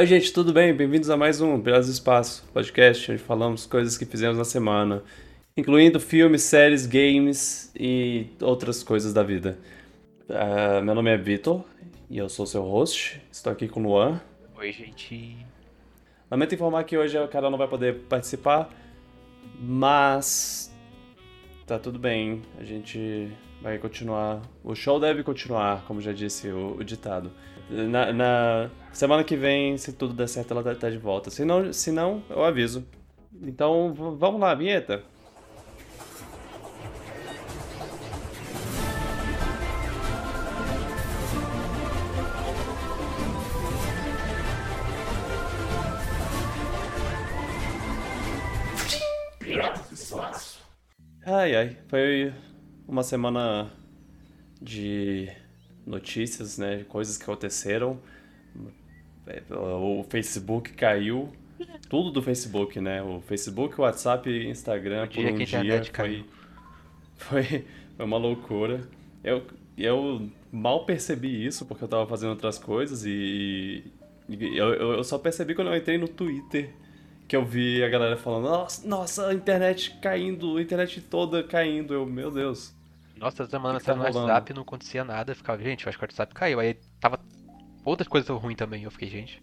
Oi, gente, tudo bem? Bem-vindos a mais um Belas do Espaço, podcast onde falamos coisas que fizemos na semana, incluindo filmes, séries, games e outras coisas da vida. Uh, meu nome é Vitor e eu sou seu host. Estou aqui com o Luan. Oi, gente. Lamento informar que hoje o cara não vai poder participar, mas tá tudo bem. A gente vai continuar. O show deve continuar, como já disse o, o ditado. Na, na, semana que vem, se tudo der certo, ela tá de volta. Se não, se não eu aviso. Então, vamos lá, vinheta. Ai, ai, foi uma semana de notícias, né? Coisas que aconteceram. É, o Facebook caiu. Tudo do Facebook, né? O Facebook, o WhatsApp e Instagram por um dia foi, foi, foi uma loucura. Eu, eu mal percebi isso porque eu tava fazendo outras coisas e, e eu, eu só percebi quando eu entrei no Twitter que eu vi a galera falando, nossa, nossa, a internet caindo, a internet toda caindo. Eu, meu Deus. Nossa, essa semana tá no WhatsApp não acontecia nada. Eu ficava, gente, eu acho que o WhatsApp caiu. Aí tava outras coisas ruins também. Eu fiquei, gente.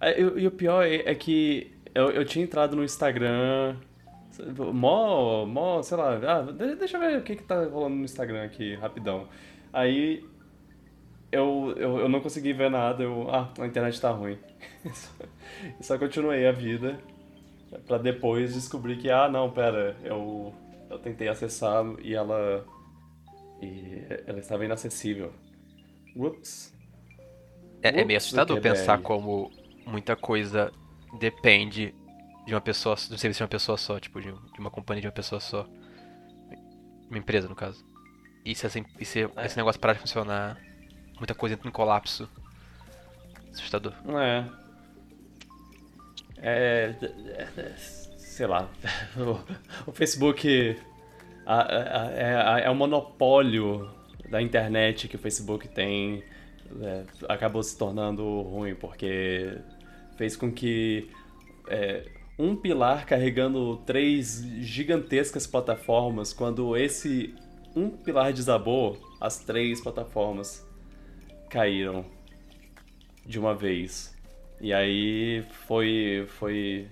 É, e o pior é, é que eu, eu tinha entrado no Instagram. Mó, mó, sei lá. Ah, deixa eu ver o que, que tá rolando no Instagram aqui, rapidão. Aí eu, eu, eu não consegui ver nada. Eu, ah, a internet tá ruim. Só continuei a vida. Pra depois descobrir que, ah, não, pera, eu eu tentei acessar e ela. E ela estava inacessível. Ups. É, é meio assustador pensar como muita coisa depende de uma pessoa, do serviço de uma pessoa só, tipo, de, uma companhia de uma pessoa só. Uma empresa, no caso. E se, assim, e se é. esse negócio parar de funcionar, muita coisa entra em colapso. Assustador. É. É. sei lá, o, Facebook é, é, o monopólio da internet que o Facebook tem é, acabou se tornando ruim porque fez com que é, um pilar carregando três gigantescas plataformas, quando esse um pilar desabou, as três plataformas caíram de uma vez. E aí foi foi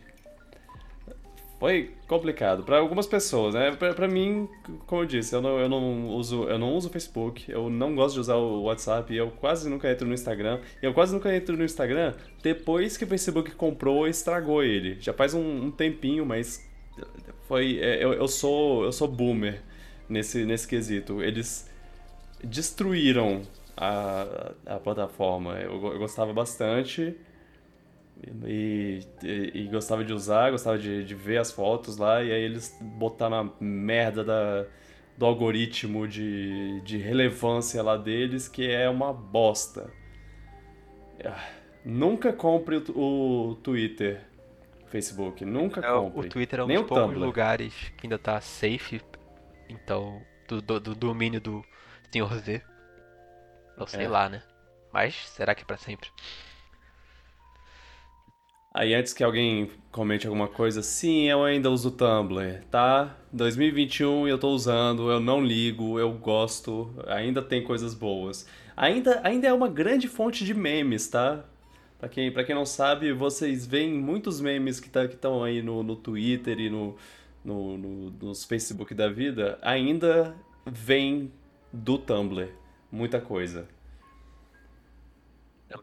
foi complicado para algumas pessoas, né? Para mim, como eu disse, eu não, eu não uso eu não uso Facebook, eu não gosto de usar o WhatsApp, eu quase nunca entro no Instagram. Eu quase nunca entro no Instagram depois que o Facebook comprou e estragou ele. Já faz um, um tempinho, mas foi é, eu, eu sou eu sou boomer nesse nesse quesito. Eles destruíram a, a plataforma. Eu, eu gostava bastante e, e, e, gostava de usar, gostava de, de ver as fotos lá, e aí eles botaram a merda da, do algoritmo de, de relevância lá deles, que é uma bosta. Ah, nunca compre o, o Twitter, Facebook, nunca é, compre. O Twitter é um Nem dos poucos Tumblr. lugares que ainda tá safe, então, do, do, do domínio do Senhor Z. Não sei é. lá, né? Mas será que é pra sempre? Aí antes que alguém comente alguma coisa, sim, eu ainda uso o Tumblr, tá? 2021 eu tô usando, eu não ligo, eu gosto, ainda tem coisas boas. Ainda, ainda é uma grande fonte de memes, tá? Pra quem, pra quem não sabe, vocês veem muitos memes que tá, estão aí no, no Twitter e no, no, no, nos Facebook da vida, ainda vem do Tumblr. Muita coisa.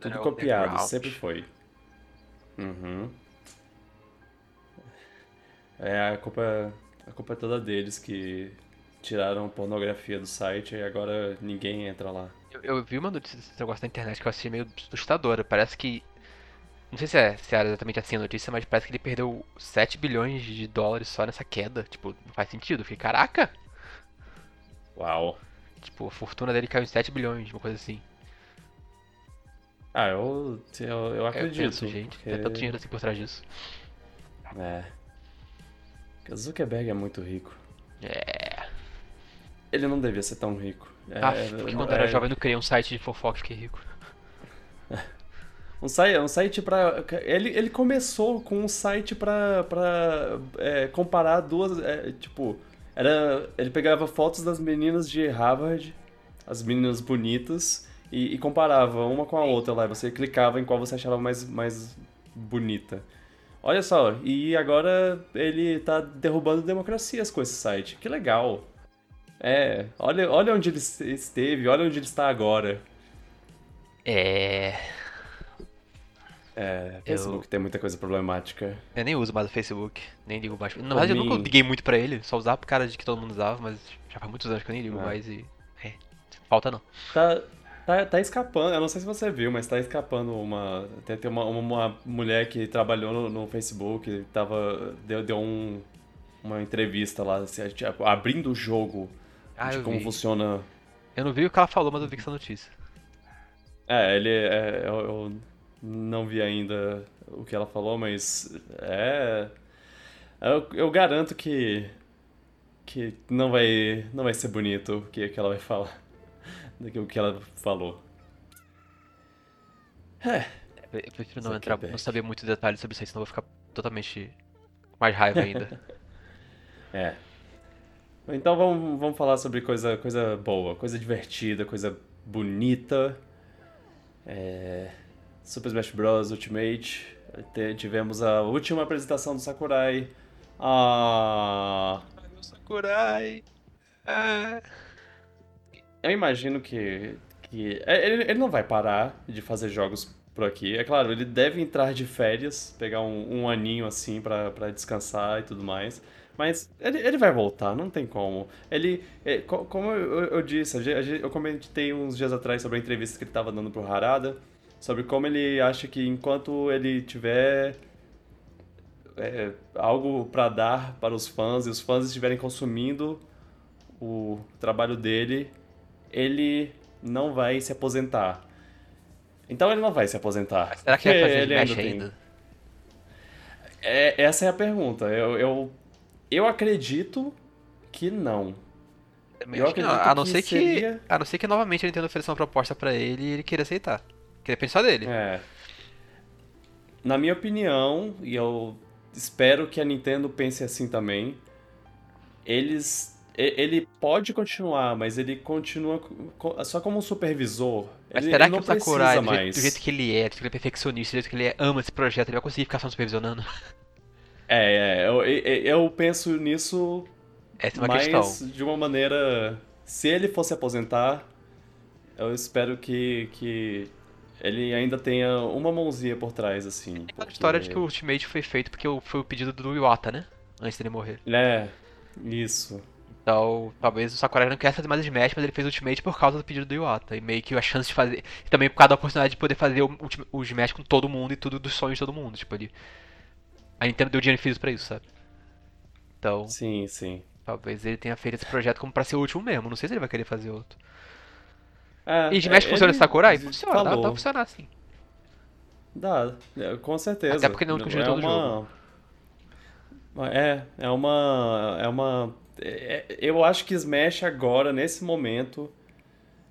Tudo copiado, sempre foi. Uhum. É, a culpa, a culpa é toda deles que tiraram pornografia do site e agora ninguém entra lá. Eu, eu vi uma notícia desse negócio na internet que eu achei meio assustadora. Parece que. Não sei se é, se é exatamente assim a notícia, mas parece que ele perdeu 7 bilhões de dólares só nessa queda. Tipo, não faz sentido. fiquei, caraca! Uau! Tipo, a fortuna dele caiu em 7 bilhões, uma coisa assim. Ah, eu, eu, eu acredito. Eu penso, gente. Porque... Tem tanto dinheiro assim por trás disso. É. Zuckerberg é muito rico. É. Ele não devia ser tão rico. É, ah, porque quando é... era jovem eu criei um site de fofoca e fiquei rico. Um site, um site para ele, ele começou com um site para é, comparar duas. É, tipo, era, ele pegava fotos das meninas de Harvard, as meninas bonitas, e, e comparava uma com a outra lá. Você clicava em qual você achava mais, mais bonita. Olha só, e agora ele tá derrubando democracias com esse site. Que legal. É, olha, olha onde ele esteve, olha onde ele está agora. É. É, Facebook eu... tem muita coisa problemática. Eu nem uso mais o Facebook, nem ligo mais. Na verdade, eu nunca liguei muito pra ele, só usava por cara de que todo mundo usava, mas já faz muitos anos que eu nem ligo ah. mais e. É, falta não. Tá, tá, tá escapando, eu não sei se você viu, mas tá escapando uma. Tem, tem uma, uma mulher que trabalhou no, no Facebook, tava. Deu, deu um, uma entrevista lá, assim, tipo, abrindo o jogo ah, de como vi. funciona. Eu não vi o que ela falou, mas eu vi essa notícia. É, ele. É, eu, eu, não vi ainda o que ela falou, mas é. Eu, eu garanto que. que não vai, não vai ser bonito o que, que ela vai falar do que ela falou. É. Eu prefiro não entrar, não saber muito detalhes sobre isso aí, senão eu vou ficar totalmente mais raiva ainda. é. Então vamos, vamos falar sobre coisa, coisa boa, coisa divertida, coisa bonita. É... Super Smash Bros. Ultimate. Tivemos a última apresentação do Sakurai. Ah. Meu Sakurai. Ah. Eu imagino que. que é, ele, ele não vai parar de fazer jogos por aqui. É claro, ele deve entrar de férias, pegar um, um aninho assim para descansar e tudo mais. Mas ele, ele vai voltar, não tem como. Ele, é, como eu, eu, disse, eu comentei uns dias atrás sobre a entrevista que ele estava dando pro Harada, sobre como ele acha que enquanto ele tiver é, algo para dar para os fãs e os fãs estiverem consumindo o trabalho dele, ele não vai se aposentar. Então ele não vai se aposentar. Será que vai fazer ele ainda, ainda? É, essa é a pergunta. Eu, eu, eu acredito que não. Eu, acredito não. A não ser que, seria... a não ser que novamente ele tenha oferecido uma proposta para ele e ele queira aceitar. Queria pensar dele. É. Na minha opinião, e eu espero que a Nintendo pense assim também, eles ele pode continuar, mas ele continua só como um supervisor. Mas ele, será ele que o Sakurai, do jeito, do jeito, que ele é, do jeito que ele é perfeccionista, do jeito que ele ama esse projeto, ele vai conseguir ficar só supervisionando? É, é eu, eu penso nisso Essa é uma mais questão. de uma maneira... Se ele fosse aposentar, eu espero que, que ele ainda tenha uma mãozinha por trás, assim. Tem porque... história de que o Ultimate foi feito porque foi o pedido do Iwata, né? Antes dele morrer. É, isso. Então, talvez o Sakurai não quer fazer mais Smash, mas ele fez o Ultimate por causa do pedido do Iwata. E meio que a chance de fazer. E também por causa da oportunidade de poder fazer o, o Smash com todo mundo e tudo dos sonhos de todo mundo. Tipo, ele. A Nintendo deu dinheiro infinito pra isso, sabe? Então. Sim, sim. Talvez ele tenha feito esse projeto como pra ser o último mesmo. Não sei se ele vai querer fazer outro. É, e Smash é, funciona Sakurai? Funciona, dá, dá pra funcionar sim. Dá, é, com certeza. Até porque não continua é todo uma... jogo. É, é uma. É uma. É, eu acho que Smash agora, nesse momento,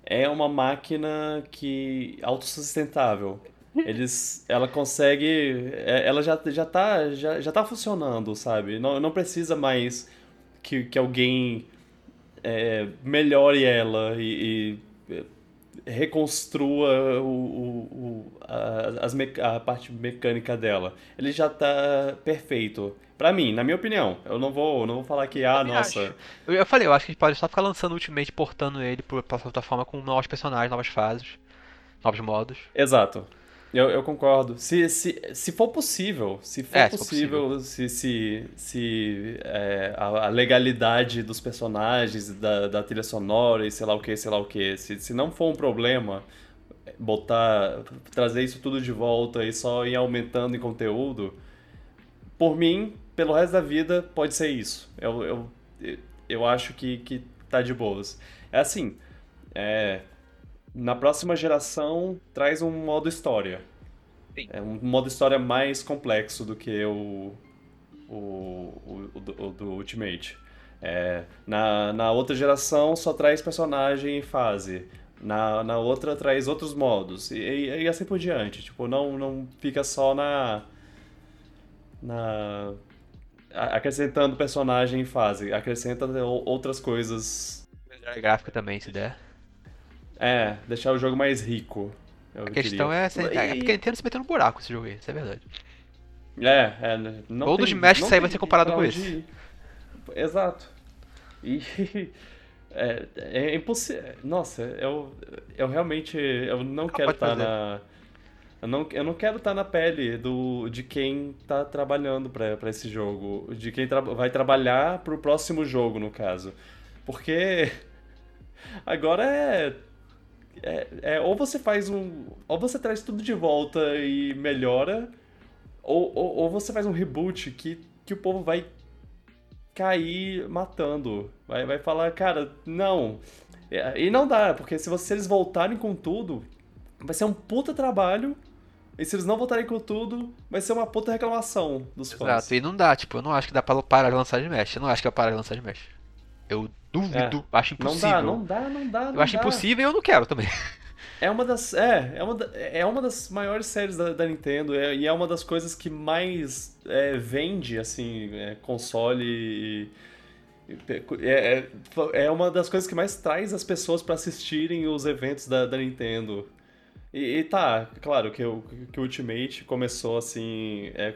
é uma máquina que. autossustentável. Eles. Ela consegue. É, ela já, já, tá, já, já tá funcionando, sabe? Não, não precisa mais que, que alguém é, melhore ela e, e reconstrua o, o, o a, as a parte mecânica dela. Ele já tá perfeito. Pra mim, na minha opinião. Eu não vou, não vou falar que, ah, nossa. Acho. Eu, eu falei, eu acho que a gente pode só ficar lançando Ultimate, portando ele pra plataforma com novos personagens, novas fases, novos modos. Exato. Eu, eu concordo. Se, se, se for possível, se for é, possível, se, se, se é, a, a, legalidade dos personagens, da, da trilha sonora e sei lá o que, sei lá o que, se, se não for um problema botar, trazer isso tudo de volta e só ir aumentando em conteúdo, por mim, pelo resto da vida, pode ser isso. Eu, eu, eu acho que, que tá de boas. É assim, é, na próxima geração traz um modo história. Sim. É um modo história mais complexo do que o, o, o, o, do, o do Ultimate. É, na, na outra geração só traz personagem e fase. Na, na outra traz outros modos. E, e, e assim por diante. Tipo, não, não fica só na. Na. Acrescentando personagem em fase. Acrescenta outras coisas. Gráfica também, se der. É, deixar o jogo mais rico. A questão é, e... é porque a Nintendo se meteu no buraco esse jogo aí, isso é verdade. É, é. Né, não Todo de Smash sair vai ser comparado com esse. Exato. E. É, é impossível. Nossa, eu, eu realmente. Eu não ah, quero estar tá na. Eu não, eu não quero estar tá na pele do, de quem está trabalhando para esse jogo. De quem tra vai trabalhar para o próximo jogo, no caso. Porque. Agora é é, é, ou você faz um. Ou você traz tudo de volta e melhora, ou, ou, ou, você faz um reboot que, que o povo vai cair matando. Vai, vai falar, cara, não. E não dá, porque se, você, se eles voltarem com tudo, vai ser um puta trabalho. E se eles não voltarem com tudo, vai ser uma puta reclamação dos fãs. Exato, e não dá, tipo, eu não acho que dá pra parar de lançar de Mesh. Eu não acho que vai parar de lançar de Mesh. Eu duvido, é. acho impossível. Não dá, não dá, não dá. Não eu acho dá. impossível e eu não quero também. É uma das. É, é uma, é uma das maiores séries da, da Nintendo é, e é uma das coisas que mais é, vende, assim, é, console e. É, é, é uma das coisas que mais traz as pessoas para assistirem os eventos da, da Nintendo. E, e, tá, claro que o, que o Ultimate começou assim. É,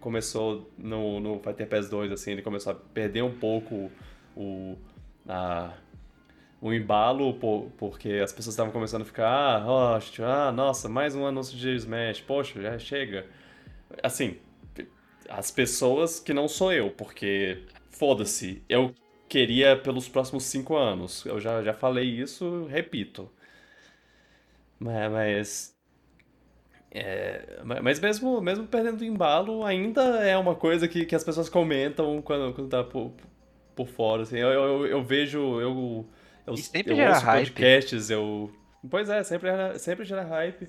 começou no, no Fighter Pass 2, assim, ele começou a perder um pouco o. A, um embalo por, porque as pessoas estavam começando a ficar, ah, oh, ah, nossa, mais um anúncio de Smash, poxa, já chega. Assim, as pessoas que não sou eu, porque foda-se, eu queria pelos próximos cinco anos. Eu já, já falei isso, repito. Mas. É, mas mesmo, mesmo perdendo o embalo, ainda é uma coisa que, que as pessoas comentam quando, quando tá por, fora. Assim. Eu, eu, eu vejo. Eu, eu, e sempre eu gera hype. podcasts, eu. Pois é, sempre, sempre gera hype.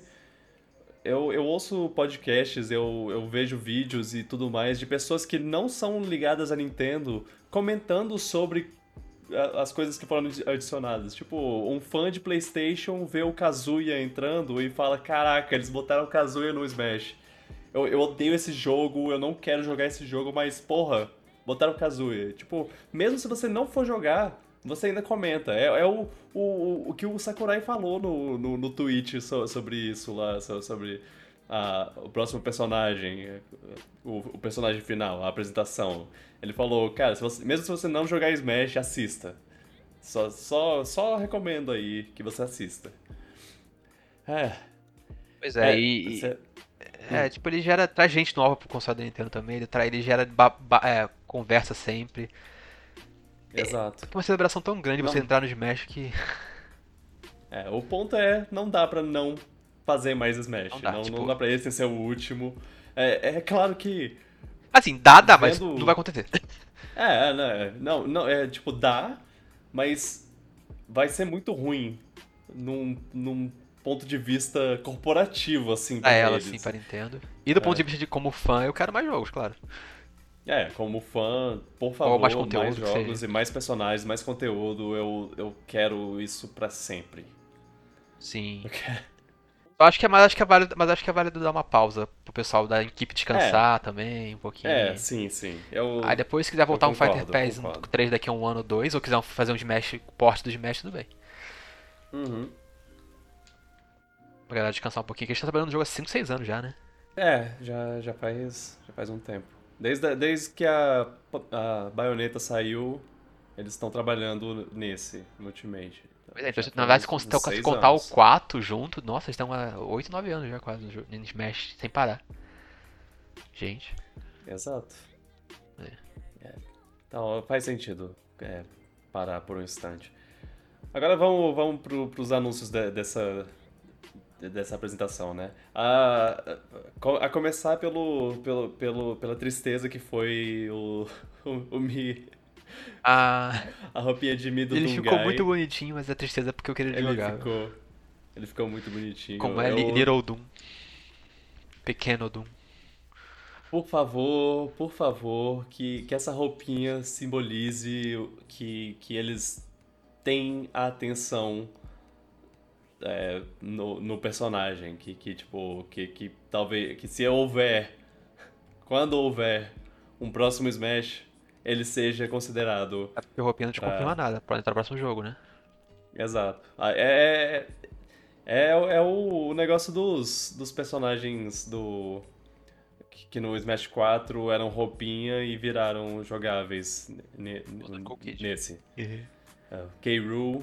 Eu, eu ouço podcasts, eu, eu vejo vídeos e tudo mais de pessoas que não são ligadas à Nintendo comentando sobre as coisas que foram adicionadas. Tipo, um fã de PlayStation vê o Kazuya entrando e fala: Caraca, eles botaram o Kazuya no Smash. Eu, eu odeio esse jogo, eu não quero jogar esse jogo, mas porra, botaram o Kazuya. Tipo, mesmo se você não for jogar, você ainda comenta. É, é o, o, o que o Sakurai falou no, no, no tweet so, sobre isso lá, sobre a, o próximo personagem, o, o, personagem final, a apresentação. Ele falou, cara, se você, mesmo se você não jogar Smash, assista. Só, só, só recomendo aí que você assista. É. Pois é, é e. Você... É, tipo, ele gera. traz gente nova pro console da Nintendo também, ele, traz, ele gera ba, ba, é, conversa sempre. Exato. É uma celebração tão grande não. você entrar no Smash que. É, o ponto é, não dá pra não fazer mais Smash. Não dá, não, tipo... não dá pra esse ser o último. É, é claro que. Assim, dá, dá, vendo... mas não vai acontecer. É, né, não, não, é tipo, dá, mas vai ser muito ruim num, num ponto de vista corporativo, assim, pra ela, sim, para Nintendo. E do é. ponto de vista de como fã, eu quero mais jogos, claro. É, como fã, por favor, mais, mais jogos e mais personagens, mais conteúdo. Eu, eu quero isso para sempre. Sim. Eu, eu acho que é, mas acho que é válido, mas acho que é válido dar uma pausa pro pessoal da equipe descansar é. também, um pouquinho. É, sim, sim. Eu, Aí depois se quiser voltar concordo, um Fighter Pass 3 daqui a um ano ou dois, ou quiser fazer um Smash, porte do Smash, tudo bem. Uhum. Pra galera descansar um pouquinho, que a gente tá trabalhando no jogo há 5, 6 anos já, né? É, já, já, faz, já faz um tempo. Desde, desde que a, a baioneta saiu, eles estão trabalhando nesse, no Ultimate. Pois é, então, na verdade, se contar, se contar o 4 junto, nossa, eles estão há 8, 9 anos já quase no Smash, sem parar. Gente. Exato. É. É. Então, faz sentido é, parar por um instante. Agora vamos, vamos pro, pros anúncios de, dessa, dessa apresentação, né? A, a começar pelo, pelo, pelo, pela tristeza que foi o, o, o Mi. A... a roupinha de Mi do Ele ficou muito bonitinho, mas a tristeza é porque eu queria ele jogar. Ficou, ele ficou muito bonitinho. Como é eu... Little Doom. Pequeno Doom. Por favor, por favor, que, que essa roupinha simbolize que, que eles têm a atenção é, no, no personagem. Que, que tipo, que, que talvez. Que se houver. Quando houver um próximo Smash, ele seja considerado. É porque o roupinha não te pra... confirma nada, pode entrar no próximo jogo, né? Exato. Ah, é, é, é, é o negócio dos, dos personagens do. Que no Smash 4 eram roupinha e viraram jogáveis ne, nesse. Uhum. Uh, K.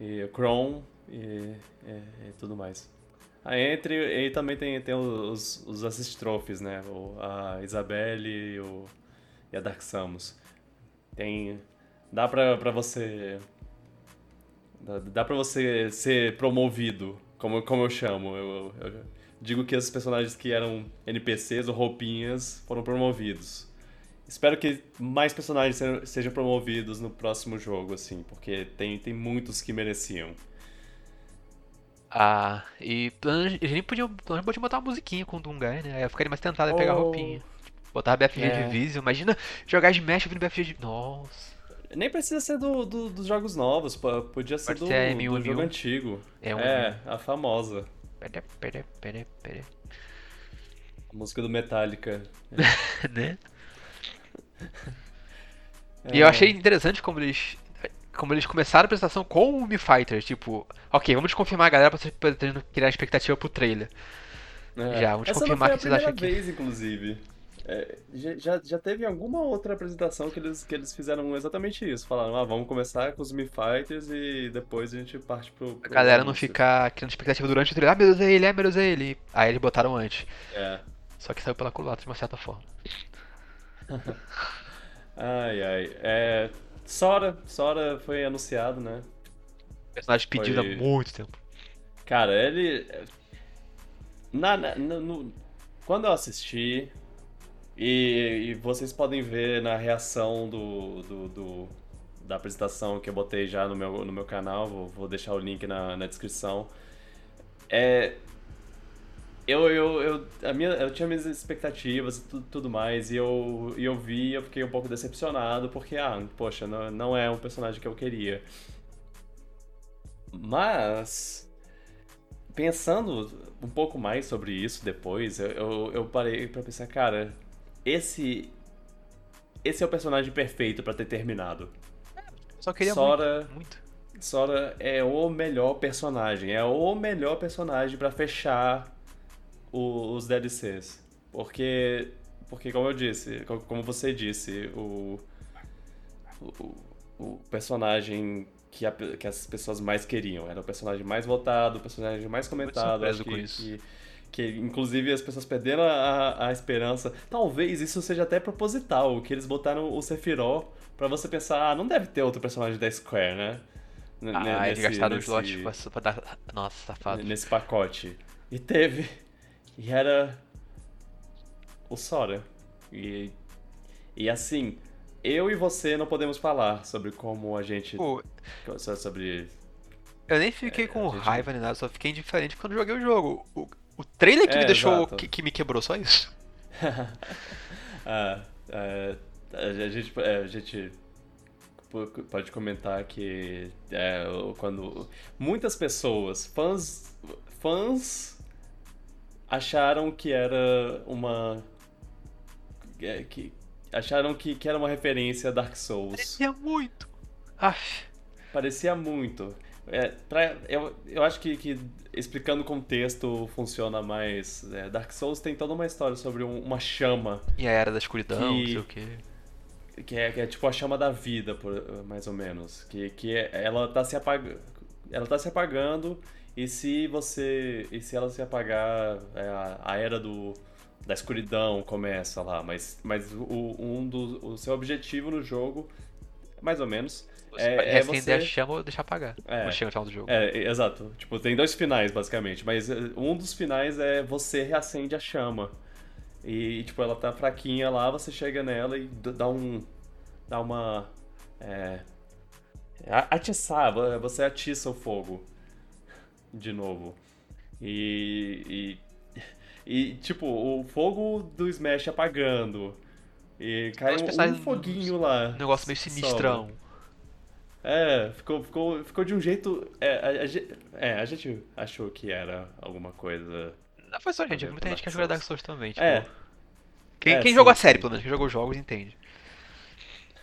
e Chrome e, e, e, tudo mais. Aí entre e também tem, tem os, os né? O, a Isabelle e, o, e a Dark Samus. Tem. Dá pra, pra você Dá, dá pra você ser promovido, como, como eu chamo. Eu, eu, eu digo que esses personagens que eram NPCs ou roupinhas foram promovidos. Espero que mais personagens sejam promovidos no próximo jogo, assim, porque tem, tem muitos que mereciam. Ah, e a gente nem podia, podia botar uma musiquinha com o Dungai, né? Aí eu ficaria mais tentado a pegar a oh. roupinha. Botar BFG é. de Visio. Imagina jogar Smash ouvindo BFG de. Nossa. Nem precisa ser do, do, dos jogos novos, podia ser Pode do, ser do jogo antigo. É, um... é, a famosa. Pera, pera, pera, pera. A música do Metallica. né? É. E eu achei interessante como eles como eles começaram a apresentação com o Mi Fighter, tipo, ok, vamos confirmar a galera pra vocês poderem criar expectativa pro trailer. É. Já, vamos Essa confirmar não foi que vocês acham que. vez, inclusive. É, já, já teve alguma outra apresentação que eles, que eles fizeram exatamente isso. Falaram, ah, vamos começar com os Mi Fighters e depois a gente parte pro. pro a galera não ficar criando expectativa durante o trailer. Ah, meu Deus, é ele, é, meu Deus, é ele. Aí eles botaram antes. É. Só que saiu pela culatra de uma certa forma. ai, ai. É. Sora, Sora foi anunciado, né? Personagem pedido foi... há muito tempo. Cara, ele. Na, na, no... Quando eu assisti, e, e, vocês podem ver na reação do, do, do, da apresentação que eu botei já no meu, no meu canal, vou, vou deixar o link na, na descrição. É, eu, eu, eu, a minha, eu tinha minhas expectativas e tudo, tudo mais, e eu, e eu vi eu fiquei um pouco decepcionado, porque, ah, poxa, não, não é um personagem que eu queria. Mas, pensando um pouco mais sobre isso depois, eu, eu, eu parei pra pensar, cara, esse esse é o personagem perfeito para ter terminado. Só queria Sora, muito, muito. Sora é o melhor personagem, é o melhor personagem para fechar o, os DLCs. Porque porque como eu disse, como você disse, o o, o personagem que, a, que as pessoas mais queriam. Era o personagem mais votado, o personagem mais comentado. Acho que, que, que inclusive as pessoas perderam a, a esperança. Talvez isso seja até proposital, que eles botaram o Sephiroth para você pensar, ah, não deve ter outro personagem da Square, né? N ah, nesse, eles gastaram nesse, slot pra, pra dar... Nossa, safado. Nesse pacote. E teve. E era... O Sora. E... E assim, eu e você não podemos falar sobre como a gente... Pô, sobre... Eu nem fiquei é, com gente... raiva nem nada, só fiquei indiferente quando joguei o jogo. O, o trailer que é, me deixou. Que, que, me quebrou, só isso. ah, é, a, gente, é, a gente pode comentar que é, quando muitas pessoas, fãs, fãs acharam que era uma é, que acharam que, que era uma referência a Dark Souls. Parecia muito. Aff. Parecia muito. É, pra, eu, eu acho que, que explicando o contexto funciona mais. É, Dark Souls tem toda uma história sobre um, uma chama. E a Era da Escuridão, que, não sei o quê. Que é, que é tipo a chama da vida, por, mais ou menos. Que, que é, ela tá se apagando. Ela tá se apagando e se você. E se ela se apagar, é, a, era do, da escuridão começa lá. Mas, mas o, um do, o seu objetivo no jogo, mais ou menos, é, é acender você... a chama ou deixar apagar. É, chega no final do jogo. É, exato. Tipo, tem dois finais, basicamente. Mas eh, um dos finais é você reacende a chama. E, tipo, ela tá fraquinha lá, você chega nela e dá um. dá uma. É. Atiçar, você atiça o fogo. De novo. E. E, e tipo, o fogo do Smash apagando. E cai um, foguinho lá. Um negócio meio sinistrão. É, ficou, ficou, ficou de um jeito. É a, a, é, a gente achou que era alguma coisa. Não foi só a gente, muita gente que jogou Dark Souls também. Tipo, é. Quem, É, quem sim, jogou a série, pelo menos, quem jogou jogos, entende.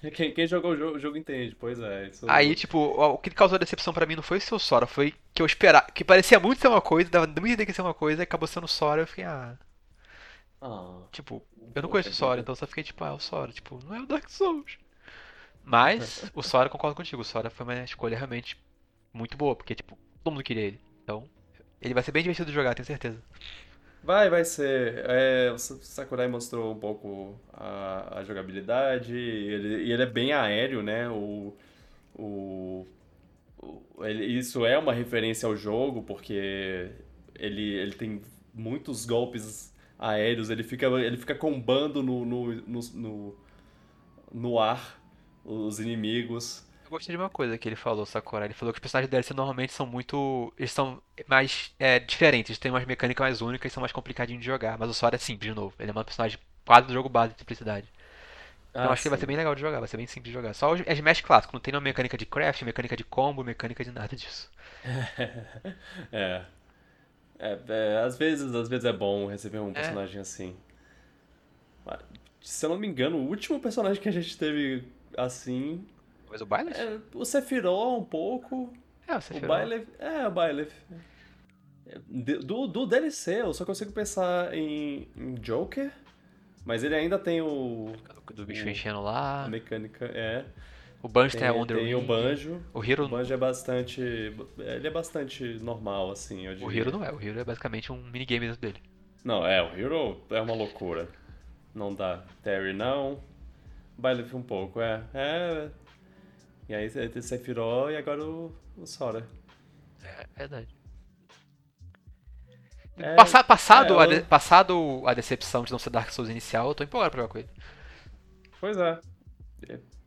Quem, quem jogou o jogo, o jogo entende, pois é. Isso... Aí, tipo, o o que causou decepção pra mim não foi o seu Sora, foi que eu esperava. Que parecia muito ser uma coisa, dava muito ideia que ia ser uma coisa, e acabou sendo Sora, eu fiquei, ah. Ah, Tipo, eu não conheço o Sora, vida. então eu só fiquei tipo, ah, é o Sora, tipo, não é o Dark Souls. Mas, o Sora, concordo contigo, o Sora foi uma escolha realmente muito boa, porque, tipo, todo mundo queria ele. Então, ele vai ser bem divertido de jogar, tenho certeza. Vai, vai ser. É, o Sa- Sakurai mostrou um pouco a, a jogabilidade, ele, e ele é bem aéreo, né? O, o, o- ele- isso é uma referência ao jogo, porque ele, ele tem muitos golpes aéreos, ele fica, ele fica combando no, no, no, no, no ar os inimigos. Eu gostei de uma coisa que ele falou, Sakura. Ele falou que os personagens da DLC normalmente são muito. Eles são mais é, diferentes, têm umas mecânicas mais únicas e são mais complicadinhos de jogar. Mas o Sora é simples, de novo. Ele é um personagem quase do jogo base de simplicidade. Então Ah, acho que vai ser sim. bem legal de jogar, vai ser bem simples de jogar. Só os é Smash clássico, não tem nenhuma mecânica de craft, mecânica de combo, mecânica de nada disso. É. É, é, às vezes, às vezes é bom receber um É. personagem assim. Se eu não me engano, o último personagem que a gente teve assim Mas o Byleth? é o Sephiroth um pouco, É, o o Sephiroth. Byleth, é, o Byleth. É, Do, do DLC, eu só consigo pensar em, em Joker, mas ele ainda tem o Do bicho o- enchendo lá. a mecânica, é. O Banjo tem, a Tem, Wonder tem o. Banjo. O O Hero, Banjo é bastante, ele é bastante normal assim, eu o. Hero não é, o Hero é basicamente um minigame dentro dele. Não, é, o Hero é uma loucura. Não dá. Terry não. Byleth um pouco, é. É. E aí tem Sephiroth e agora o, o Sora. É verdade. É, Passa- passado, é, a de- passado a decepção de não ser Dark Souls inicial, eu tô empolgado pra jogar com ele. Pois é.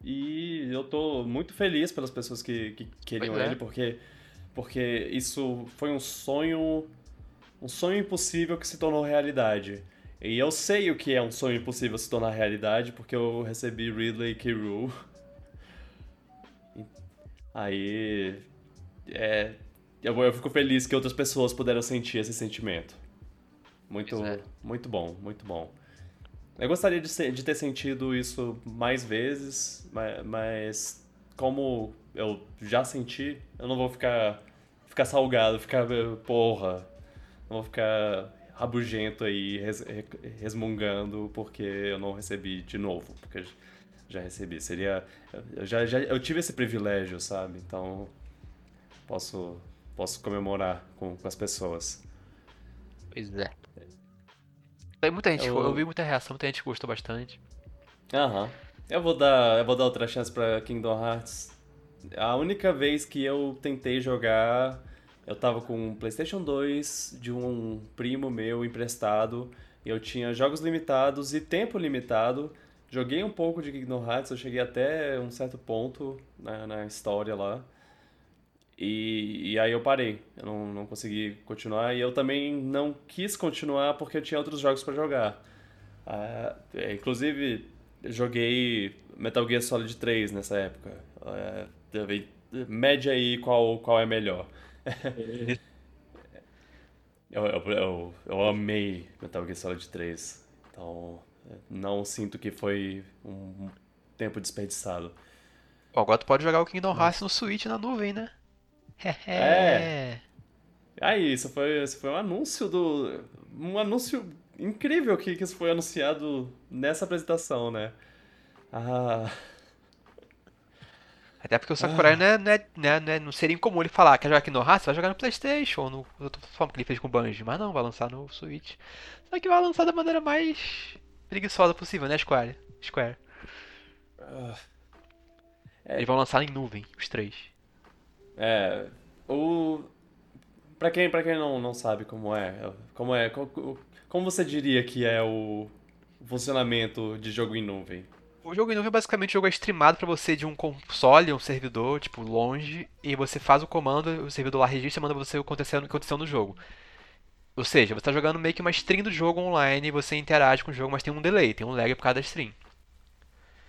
E eu tô muito feliz pelas pessoas que, que queriam é. ele, porque, porque isso foi um sonho. Um sonho impossível que se tornou realidade. E eu sei o que é um sonho impossível se tornar realidade, porque eu recebi Ridley Kiru. Aí. É. Eu, eu fico feliz que outras pessoas puderam sentir esse sentimento. Muito, é. muito bom, muito bom. Eu gostaria de, ser- de ter sentido isso mais vezes, mas, mas como eu já senti, eu não vou ficar, ficar salgado, ficar, porra, não vou ficar rabugento aí, res- re- resmungando porque eu não recebi de novo, porque já recebi. Seria, eu já, já eu tive esse privilégio, sabe? Então posso, posso comemorar com, com as pessoas. Pois é. Tem muita gente, Eu- eu vi muita reação, muita gente gostou bastante. Aham. Eu vou dar, eu vou dar outra chance pra Kingdom Hearts. A única vez que eu tentei jogar, eu tava com um PlayStation 2 de um primo meu emprestado. E eu tinha jogos limitados e tempo limitado. Joguei um pouco de Kingdom Hearts, eu cheguei até um certo ponto na, na história lá. E, e aí eu parei, eu não, não consegui continuar. E eu também não quis continuar porque eu tinha outros jogos pra jogar. É, inclusive, eu joguei Metal Gear Solid 3 nessa época. Também- mede aí qual, qual é melhor. Eu, eu, eu, eu amei Metal Gear Solid 3. Então, não sinto que foi um tempo desperdiçado. Agora tu pode jogar o Kingdom Hearts no Switch na nuvem, né? É. Aí, isso foi, isso foi um anúncio do. Um anúncio incrível que, que isso foi anunciado nessa apresentação, né? Ah. Até porque o Sakurai não, é, não, é, não, é, não, é- não seria incomum ele falar, quer jogar Kingdom Hearts? Vai jogar no Playstation, ou no outra forma que ele fez com o Banjo. Mas não, vai lançar no Switch. Só que vai lançar da maneira mais preguiçosa possível, né, Square? Square. É. Eles vão lançar em nuvem, os três. É, o para quem para quem não, não sabe como é, como é, co- como você diria que é o funcionamento de jogo em nuvem? O jogo em nuvem basicamente o jogo é streamado pra você de um console, um servidor, tipo, longe, e você faz o comando, o servidor lá registra e manda você o que aconteceu no jogo. Ou seja, você tá jogando meio que uma stream do jogo online, e você interage com o jogo, mas tem um delay, tem um lag por causa da stream.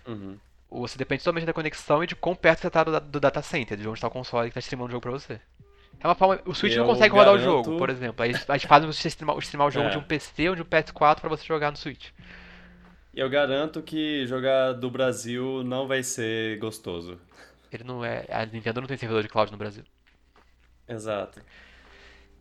Uhum. você depende totalmente da conexão e de quão perto você tá do, do data center, de onde está o console que está streamando o jogo pra você. É uma forma. O Switch eu não consegue rodar o jogo, por exemplo. Aí a gente faz você streamar, streamar o jogo é. de um PC ou de um PS4 para você jogar no Switch. Eu garanto que jogar do Brasil não vai ser gostoso. Ele não é. A Nintendo não tem servidor de cloud no Brasil. Exato.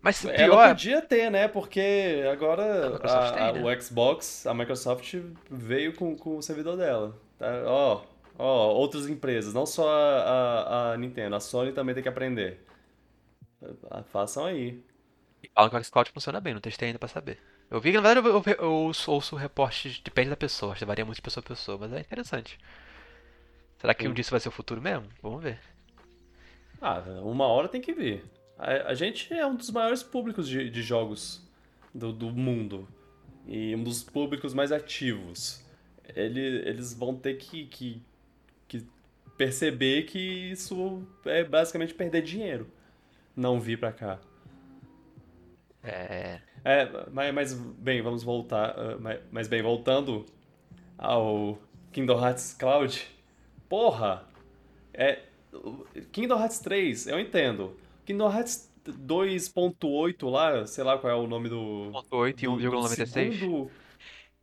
Mas pior... Ela podia ter, né? Porque agora a, tem, né? o Xbox, a Microsoft veio com, com o servidor dela. Tá? Ó, ó, outras empresas, não só a, a, a Nintendo, a Sony também tem que aprender. Ah, façam aí. Falam que o xCloud funciona bem, não testei ainda pra saber. Eu vi que, na verdade, eu, eu, eu ouço, ouço reportes, depende da pessoa, acho que varia muito de pessoa a pessoa, mas é interessante. Será que um dia isso vai ser o futuro mesmo? Vamos ver. Ah, uma hora tem que vir. A, a gente é um dos maiores públicos de, de jogos do, do, mundo. E um dos públicos mais ativos. Ele, eles vão ter que, que, que perceber que isso é basicamente perder dinheiro não vir pra cá. É. É, mas, mas bem, vamos voltar. Uh, mas, mas, bem, voltando ao Kingdom Hearts Cloud. Porra! É. Kingdom Hearts 3, eu entendo. Kingdom Hearts 2.8 lá, sei lá qual é o nome do. 2.8 e 1,96.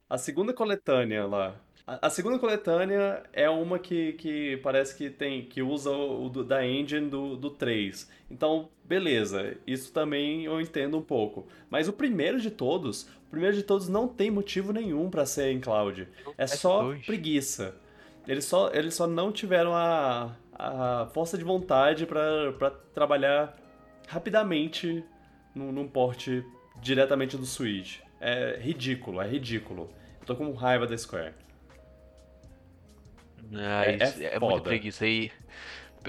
A segunda coletânea lá. A, segunda coletânea é uma que, que parece que tem que usa o, o da engine do, do 3. Então, beleza, isso também eu entendo um pouco. Mas o primeiro de todos, o primeiro de todos não tem motivo nenhum para ser em cloud. É só preguiça. Eles só, eles só não tiveram a, a força de vontade para trabalhar rapidamente num, num porte diretamente do Switch. É ridículo, é ridículo. Eu tô com raiva da Square. Ah, é, isso, é, é muito preguiça. aí.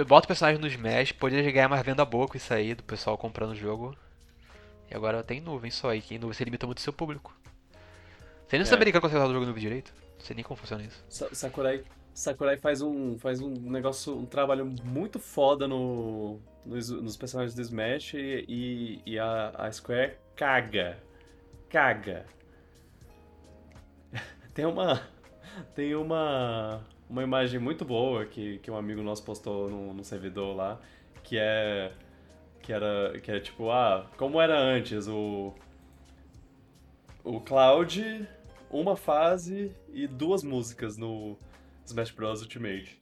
bota o personagem no Smash, poderia ganhar mais venda boa com isso aí, do pessoal comprando o jogo. E agora tem nuvem só aí, que em nuvem você limita muito o seu público. Você nem é. saberia que consegue usar o jogo no vídeo direito? Não sei nem como funciona isso. Sakurai, Sakurai faz um, faz um negócio, um trabalho muito foda no, nos, nos personagens do Smash e, e, e a, a Square caga. Caga. tem uma. Tem uma uma imagem muito boa que, que um amigo nosso postou no, no servidor lá, que é que era que é tipo, ah, como era antes o o Cloud, uma fase e duas músicas no Smash Bros Ultimate.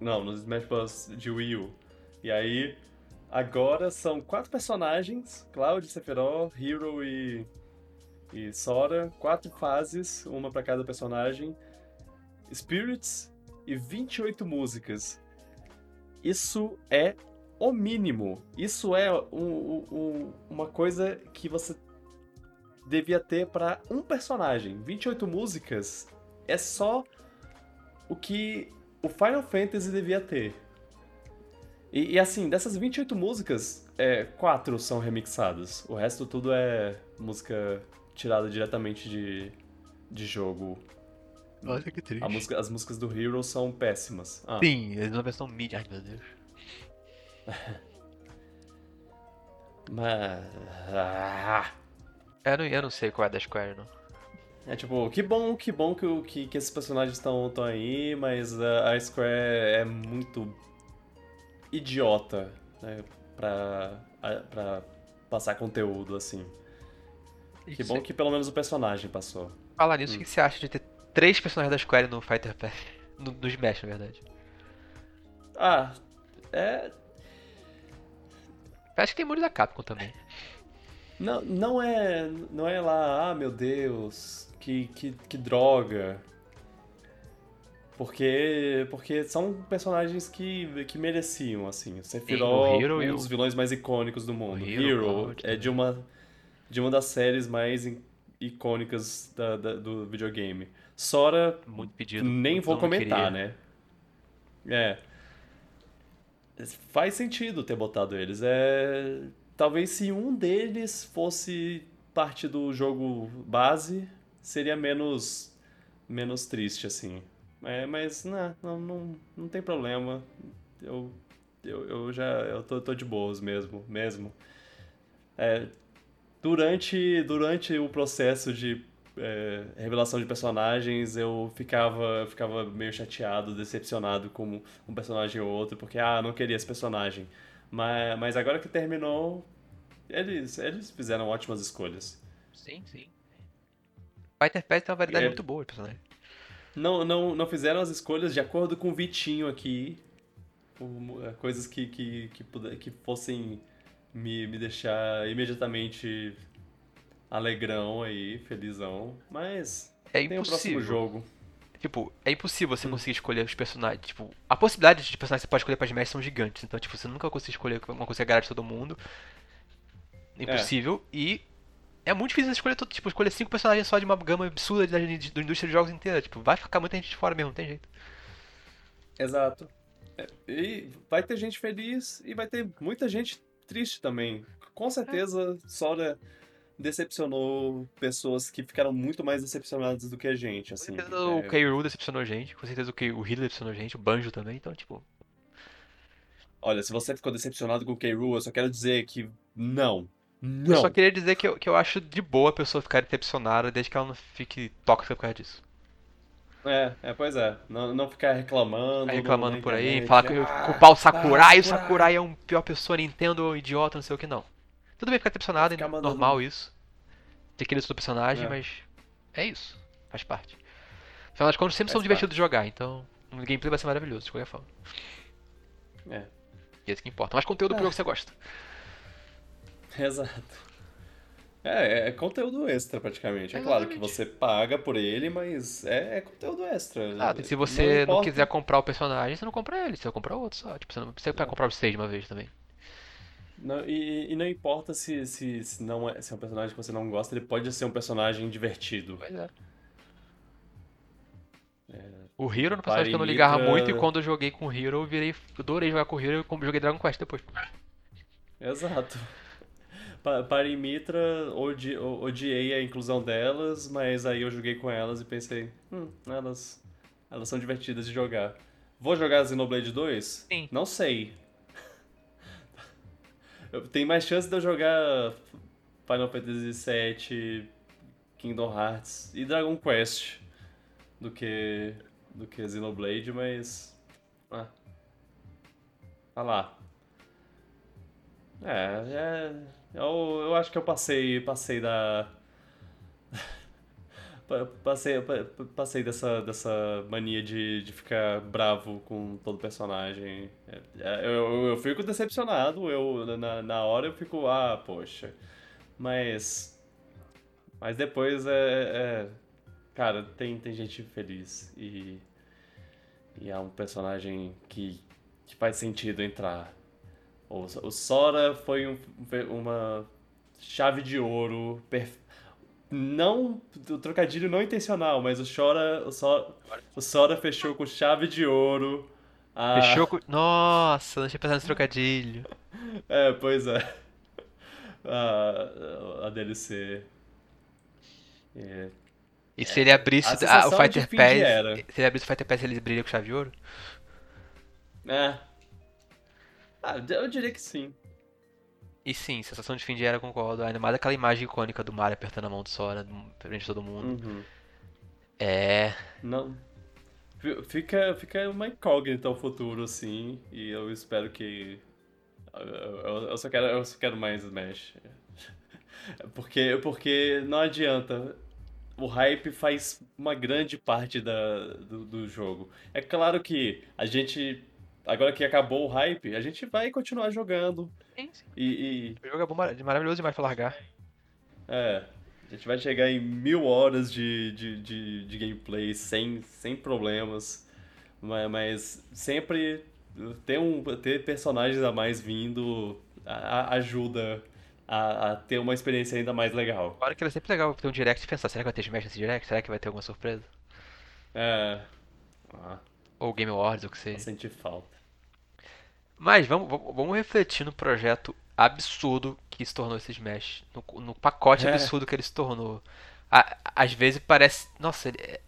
Não, no Smash Bros de Wii U. E aí agora são quatro personagens, Cloud, Sephiroth, Hero e e Sora, quatro fases, uma para cada personagem. Spirits e 28 músicas. Isso é o mínimo. Isso é um, um, uma coisa que você devia ter para um personagem. 28 músicas é só o que o Final Fantasy devia ter. E, e assim, dessas 28 músicas, é, quatro são remixadas. O resto tudo é música tirada diretamente de, de jogo Olha que triste. Música, as músicas do Hero são péssimas. Ah. Sim, eles na versão mid. Ai meu Deus. Mas. Ah. Eu, não, eu não sei qual é da Square, não. É tipo, que bom, que bom que, que, que esses personagens estão aí, mas a, a Square é muito idiota né, pra, pra passar conteúdo assim. Que bom que pelo menos o personagem passou. Falar nisso, hum. o que você acha de ter três personagens da Square no Fighter Pass. No, no Smash, na verdade. Ah, é. Acho que tem muros da Capcom também. Não, não é. Não é lá, ah meu Deus, que, que, que droga. Porque, porque são personagens que, que mereciam, assim. O Sephiroth, um dos vilões mais icônicos do mundo. O Hero, Hero é de uma, de uma das séries mais icônicas da, da, do videogame. Sora, muito pedido. Nem vou comentar, né? É. Faz sentido ter botado eles. É, talvez se um deles fosse parte do jogo base, seria menos menos triste assim. É, mas não, não, não, não tem problema. Eu, eu, eu já eu tô, tô de boas mesmo, mesmo. É, durante durante o processo de é, revelação de personagens, eu ficava, ficava meio chateado, decepcionado com um personagem ou outro, porque, ah, não queria esse personagem. Mas, mas agora que terminou, eles, eles fizeram ótimas escolhas. Sim, sim. Fighter Pass tem uma variedade é, muito boa de personagem. Não, não, não fizeram as escolhas de acordo com o Vitinho aqui. É, coisas que, que, que, que fossem me, me deixar imediatamente alegrão aí, felizão. Mas é impossível. tem o próximo jogo. Tipo, é impossível você hum. conseguir escolher os personagens. Tipo, a possibilidade de personagens que você pode escolher para Smash são gigantes. Então, tipo, você nunca consegue escolher uma coisa que de todo mundo. Impossível. É. E é muito difícil escolher todo, tipo, escolher cinco personagens só de uma gama absurda da, da indústria de jogos inteira. Tipo, vai ficar muita gente fora mesmo, não tem jeito. Exato. É, e vai ter gente feliz e vai ter muita gente triste também. Com certeza, é. Sora decepcionou pessoas que ficaram muito mais decepcionadas do que a gente, assim. Com certeza é... o Keiru decepcionou a gente, com certeza o, o decepcionou a gente, o Banjo também, então, tipo... Olha, se você ficou decepcionado com o Keiru, eu só quero dizer que não. Não. Eu só queria dizer que eu, que eu acho de boa a pessoa ficar decepcionada desde que ela não fique tóxica por causa disso. É, é, pois é. Não, não ficar reclamando. reclamando por aí, falar que ah, culpar o Sakurai, ah, o Sakurai é um pior pessoa, Nintendo, idiota, não sei o que, não. Tudo bem ficar decepcionado, é normal isso. Ter querido do personagem, é. mas é isso. Faz parte. Afinal das contas, sempre faz são divertidos de jogar, então o gameplay vai ser maravilhoso, de qualquer forma. É. E é isso que importa. Mais conteúdo é. pro jogo que você gosta. Exato. É, é conteúdo extra praticamente. É claro que você paga por ele, mas é, é conteúdo extra. Ah, se você não, não, quiser comprar o personagem, você não compra ele, você vai comprar outro só. Tipo, você não precisa é. comprar os seis de uma vez também. Não, e, e, não importa se, se, se, não é, se é um personagem que você não gosta, ele pode ser um personagem divertido. Pois é. é o Hero era um personagem que eu não ligava muito e quando eu joguei com o Hero eu virei. Eu adorei jogar com o Hero e joguei Dragon Quest depois. Exato. Parimitra, odi, odiei a inclusão delas, mas aí eu joguei com elas e pensei, hum, elas, elas são divertidas de jogar. Vou jogar Xenoblade 2? Sim. Não sei. Tem mais chance de eu jogar Final Fantasy VII, Kingdom Hearts e Dragon Quest do que do que Xenoblade, mas ah. Ah lá. É, é eu, eu acho que eu passei, passei da. Passei, passei dessa, dessa mania de, de ficar bravo com todo personagem. É, é, eu, eu fico decepcionado, eu, na, na hora eu fico, ah, poxa. Mas. Mas depois é. é cara, tem, tem gente feliz e. E é um personagem que, que faz sentido entrar. O, o Sora foi um, uma chave de ouro. Perfe... Não. O trocadilho não intencional, mas o Sora. O Sora, o Sora fechou com chave de ouro. A... Fechou com. Nossa, não tinha pensado nesse trocadilho. é, pois é. A, a DLC. É. E se ele abrisse a, o Fighter Pass. Se ele abrisse o Fighter Pass, ele brilha com chave de ouro? É, ah, eu diria que sim. E sim, sensação de fim de era, concordo. Ainda mais aquela imagem icônica do Mario apertando a mão do Sora frente de todo mundo. Uhum. É. Não. Fica, fica uma incógnita o futuro, assim. E eu espero que. Eu, eu, só, quero, eu só quero mais Smash. Porque, porque não adianta. O hype faz uma grande parte da, do, do jogo. É claro que a gente agora que acabou o hype, a gente vai continuar jogando. Sim, sim. E, e... O jogo é bom, maravilhoso demais pra largar. É. A gente vai chegar em mil horas de, de, de, de gameplay sem, sem problemas. Mas, mas sempre ter, um, ter personagens a mais vindo a, a ajuda a, a, ter uma experiência ainda mais legal. Claro que é sempre legal ter um direct e pensar, será que vai ter Smash nesse direct? Será que vai ter alguma surpresa? É. Ah. Ou Game Awards, ou o que seja. Sentir falta. Mas vamos, vamos refletir no projeto absurdo que se tornou esse Smash. No, no pacote é. absurdo que ele se tornou. À, às vezes parece. Nossa, ele é...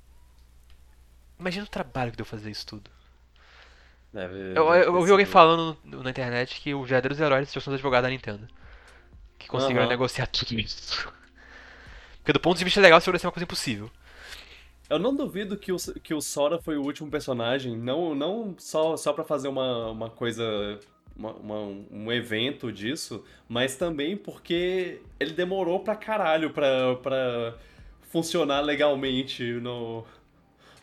Imagina o trabalho que deu fazer isso tudo. Deve, eu, eu, ouvi alguém falando no, na internet que os verdadeiros heróis são os advogados da Nintendo. Que conseguiram uhum. negociar tudo isso. Porque do ponto de vista legal, isso ser uma coisa impossível. Eu não duvido que o, que o Sora foi o último personagem, não, não só, só para fazer uma, uma coisa, uma, uma, um evento disso, mas também porque ele demorou pra caralho pra, pra funcionar legalmente no,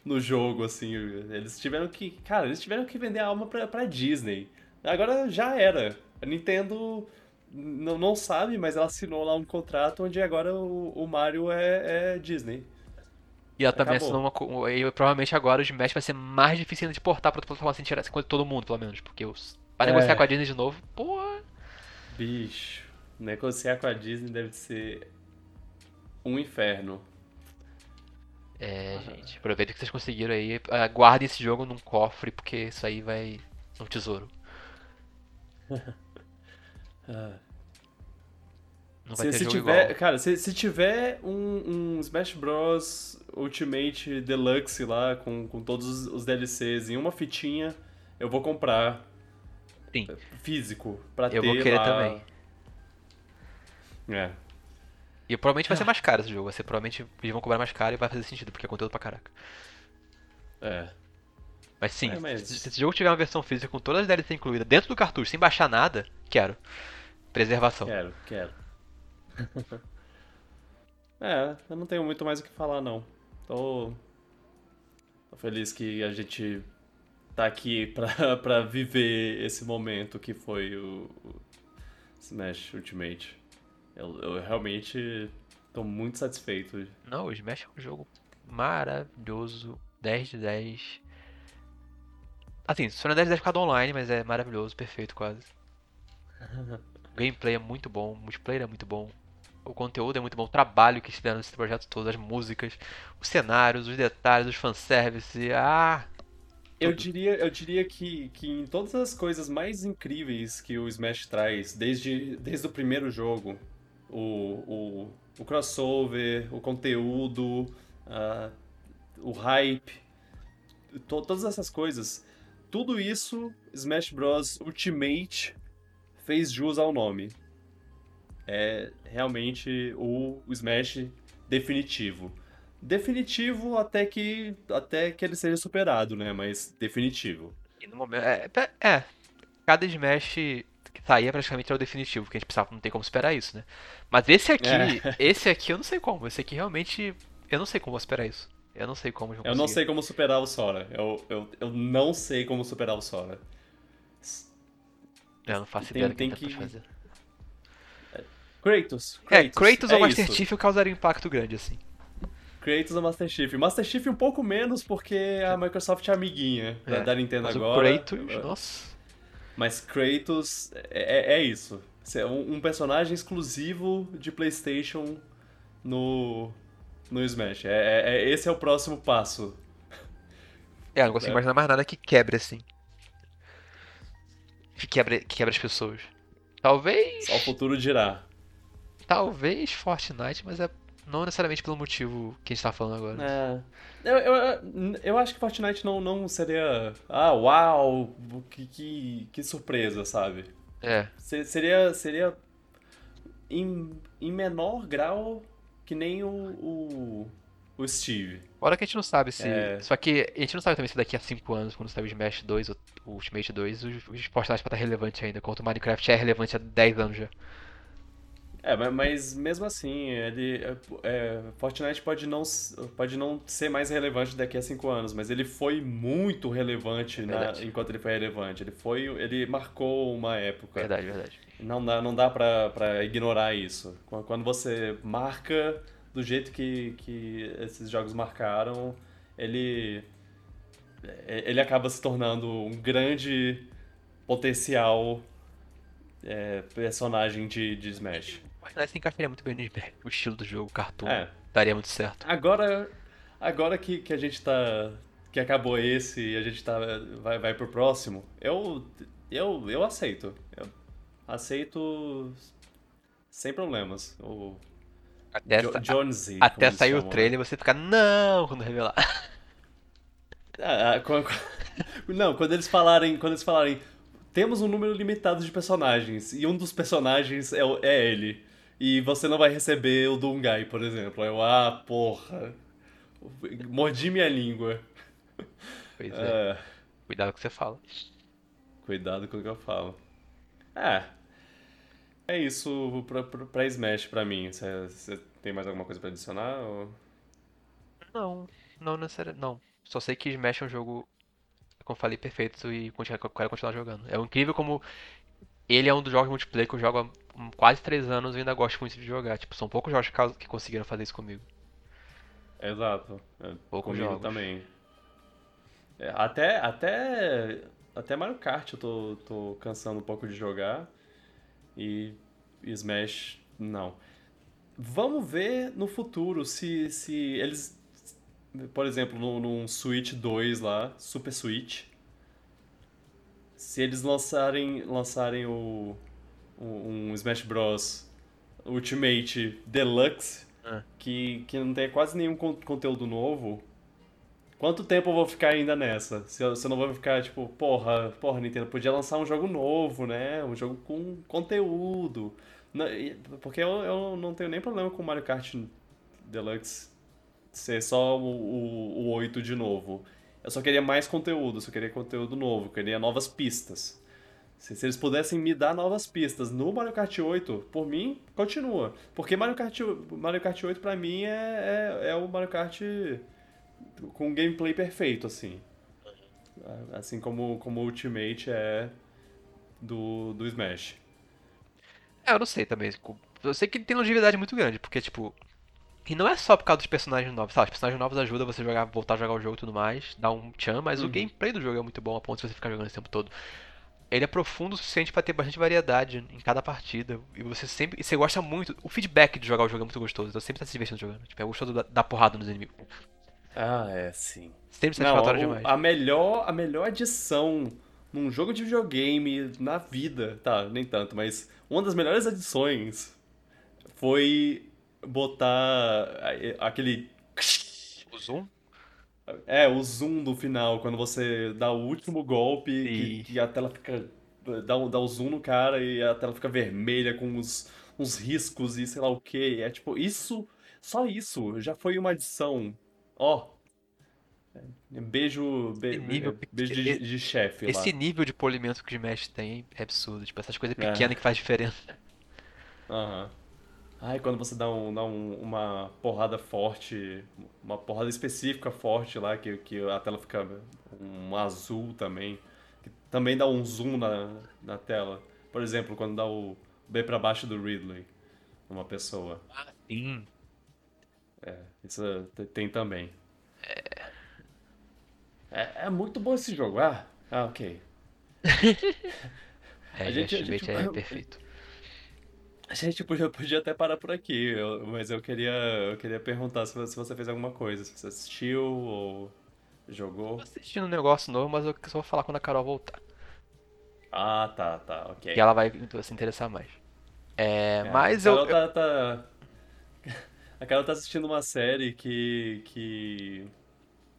no jogo, assim. Eles tiveram que. Cara, eles tiveram que vender a alma pra, pra Disney. Agora já era. A Nintendo não, não sabe, mas ela assinou lá um contrato onde agora o, o Mario é, é Disney. E ela também assinou uma. E provavelmente agora o Smash vai ser mais difícil de portar pra plataforma sem tirar com todo mundo, pelo menos. Porque os... pra é. negociar com a Disney de novo, porra. Bicho, negociar com a Disney deve ser um inferno. É, gente, aproveita que vocês conseguiram aí. Guardem esse jogo num cofre, porque isso aí vai. um tesouro. ah. Não vai se, ter se tiver, igual. Cara, se, se tiver um, um, Smash Bros. Ultimate Deluxe lá, com, com todos os DLCs em uma fitinha, eu vou comprar. Sim. Físico, pra eu ter Eu vou querer lá... também. É. E provavelmente vai ser mais caro esse jogo. Vai ser, provavelmente eles vão cobrar mais caro e vai fazer sentido, porque é conteúdo pra caraca. É. Mas sim, é, mas... Se, se esse jogo tiver uma versão física com todas as DLCs incluídas dentro do cartucho, sem baixar nada, quero. Preservação. Quero, quero. é, eu não tenho muito mais o que falar, não. Tô, Tô feliz que a gente tá aqui pra, pra viver esse momento que foi o, o Smash Ultimate. Eu, eu realmente tô muito satisfeito. Não, o Smash é um jogo maravilhoso, 10 de 10. Assim, só não é 10 de 10 por causa online, mas é maravilhoso, perfeito quase. o gameplay é muito bom, o multiplayer é muito bom, o conteúdo é muito bom, o trabalho que fizeram nesse projeto todo, as músicas, os cenários, os detalhes, os fanservice, ah... Eu diria, eu diria que, que em todas as coisas mais incríveis que o Smash traz, desde, desde o primeiro jogo, o, o, o crossover, o conteúdo, uh, o hype, to, todas essas coisas, tudo isso Smash Bros. Ultimate fez jus ao nome é realmente o, o Smash definitivo. Definitivo até que até que ele seja superado, né? Mas definitivo. No momento, é, é, é cada Smash que saía praticamente era o definitivo, que a gente precisava, não tem como esperar isso, né? Mas esse aqui, é. esse aqui eu não sei como. Esse aqui realmente eu não sei como esperar isso. Eu não sei como. Eu não sei como superar o Sora. Eu, eu, eu não sei como superar o Sora. Eu não faço tem, ideia do que tem que fazer. Kratos. Kratos é, Kratos é ou Master isso. Chief causaria um impacto grande, assim. Kratos ou Master Chief. Master Chief um pouco menos porque a Microsoft é amiguinha da, é, da Nintendo mas agora. O Kratos, nossa. Mas Kratos é, é, é isso. Um, um personagem exclusivo de PlayStation no, no Smash. É, é, é, esse é o próximo passo. É, eu não consigo é. imaginar mais nada que quebre assim. Que quebre, que quebre as pessoas. Talvez. Só o futuro dirá. Talvez Fortnite, mas é não necessariamente pelo motivo que a gente tá falando agora. É. Eu, eu, eu acho que Fortnite não, não seria. Ah, uau! Que, que, que surpresa, sabe? É. Seria. Seria. Em, em menor grau que nem o, o, o Steve. Fora que a gente não sabe se. É... Só que a gente não sabe também se daqui a 5 anos, quando sair o Smash 2 ou o Ultimate 2, os, os Fortnite vai estar relevante ainda, enquanto o Minecraft é relevante há 10 anos já. É, mas mesmo assim, ele. É, é, Fortnite pode não, pode não ser mais relevante daqui a cinco anos, mas ele foi muito relevante é na, enquanto ele foi relevante. Ele foi. Ele marcou uma época. Verdade, verdade. Não dá, não dá pra, pra ignorar isso. Quando você marca do jeito que, que esses jogos marcaram, ele. É, ele acaba se tornando um grande potencial é, personagem de, de Smash. Mas se encaixaria muito bem no o estilo do jogo, cartoon. É. Daria muito certo. Agora, agora que, que a gente tá. Que acabou esse e a gente tá, vai, vai pro próximo, eu, eu, eu aceito. Eu aceito sem problemas. O até jo Jonesy. Até sair o trailer e você ficar, não, quando revelar. Ah, quando, não, quando eles falarem. Quando eles falarem. Temos um número limitado de personagens. E um dos personagens é, é ele. E você não vai receber o Dungai, por exemplo. Eu, ah, porra. Mordi minha língua. Pois é. é. Cuidado com o que você fala. Cuidado com o que eu falo. É. É isso pra, pra, pra Smash pra mim. Você tem mais alguma coisa pra adicionar? Ou... Não, não necessariamente. Não. Só sei que Smash é um jogo, como falei, perfeito e quero continuar jogando. É incrível como ele é um dos jogos multiplayer que eu jogo quase 3 anos e ainda gosto muito de jogar. Tipo, são poucos jogos que conseguiram fazer isso comigo. Exato. É, poucos comigo jogos. também. É, até, até, até Mario Kart eu tô, tô cansando um pouco de jogar. E, e Smash, não. Vamos ver no futuro se, se eles, por exemplo, num, num Switch 2 lá, Super Switch, se eles lançarem, lançarem o, um Smash Bros. Ultimate Deluxe, é. que, que não tem quase nenhum conteúdo novo, quanto tempo eu vou ficar ainda nessa? Se eu, se eu não vou ficar tipo, porra, porra, Nintendo, podia lançar um jogo novo, né? Um jogo com conteúdo. Porque eu, eu não tenho nem problema com Mario Kart Deluxe ser só o, o, o 8 de novo. Eu só queria mais conteúdo, só queria conteúdo novo, queria novas pistas. Se, se, eles pudessem me dar novas pistas no Mario Kart 8, por mim, continua. Porque Mario Kart, Mario Kart 8 pra mim é, é, é o Mario Kart com gameplay perfeito, assim. Assim como, como o Ultimate é do, do Smash. É, eu não sei também. Eu sei que ele tem longevidade muito grande, porque, tipo, e não é só por causa dos personagens novos, sabe? Os personagens novos ajudam você a jogar, voltar a jogar o jogo e tudo mais, dá um tchan, mas uhum. o gameplay do jogo é muito bom a ponto de você ficar jogando esse tempo todo. Ele é profundo o suficiente para ter bastante variedade em cada partida. E você sempre. E você gosta muito. O feedback de jogar o jogo é muito gostoso. Então sempre tá se divertindo jogando. Tipo, é gostoso dar porrada nos inimigos. Ah, é, sim. Sempre satisfatório Não, demais. A melhor, a melhor adição num jogo de videogame na vida. Tá, nem tanto, mas uma das melhores adições foi botar aquele. O zoom? É, o zoom do final, quando você dá o último golpe e, a tela fica. Dá, dá o zoom no cara e a tela fica vermelha com uns, uns riscos e sei lá o que. É tipo, isso. Só isso já foi uma adição. Ó. Beijo. Be, nível, beijo de, de chefe. Esse lá. nível de polimento que o Smash tem é absurdo. Tipo, essas coisas pequenas é. que faz diferença. Aham. Uhum. Ai, quando você dá, um, dá um, uma porrada forte, uma porrada específica forte lá, que, que a tela fica um azul também, que também dá um zoom na, na tela. Por exemplo, quando dá o B para baixo do Ridley, uma pessoa. Ah, sim. É, isso tem também. É. é, é muito bom esse jogo. Ah, ah ok. é, a gente, a gente, é perfeito. A gente podia, podia até parar por aqui, eu, mas eu queria, eu queria perguntar se, se você fez alguma coisa, se você assistiu ou jogou. Tô assistindo um negócio novo, mas eu só vou falar quando a Carol voltar. Ah, tá, tá, ok. E ela vai se interessar mais. É, é mas a Carol eu. Tá, tá... A Carol tá assistindo uma série que. que.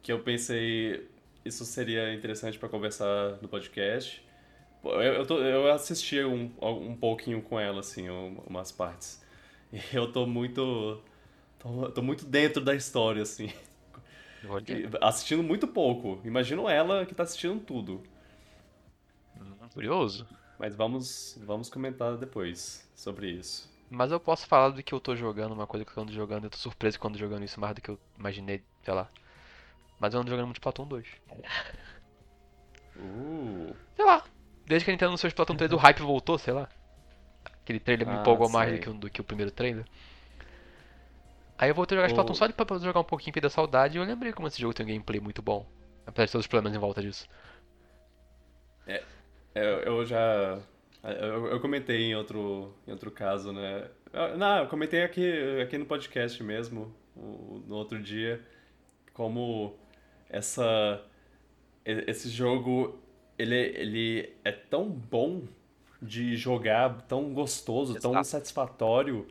que eu pensei isso seria interessante para conversar no podcast. Eu, eu, tô, eu assisti um, um pouquinho com ela, assim, umas partes. E eu tô muito. Tô, tô muito dentro da história, assim. Assistindo muito pouco. Imagino ela que tá assistindo tudo. Hum, curioso. Mas vamos, vamos comentar depois sobre isso. Mas eu posso falar do que eu tô jogando, uma coisa que eu ando jogando. Eu tô surpreso quando jogando isso mais do que eu imaginei, sei lá. Mas eu ando jogando muito Platão 2. Uh. Sei lá, Desde que a Nintendo anunciou o Splatoon 3, o hype voltou, sei lá. Aquele trailer me ah, empolgou mais do que, o, do que o primeiro trailer. Aí eu voltei a jogar Splatoon só pra poder jogar um pouquinho da saudade e eu lembrei como esse jogo tem um gameplay muito bom. Apesar de todos os problemas em volta disso. É, eu, eu já. Eu, eu, comentei em outro, em outro caso, né? Não, eu comentei aqui, aqui no podcast mesmo, no outro dia, como essa, esse jogo ele, ele é tão bom de jogar, tão gostoso, Exato. tão satisfatório,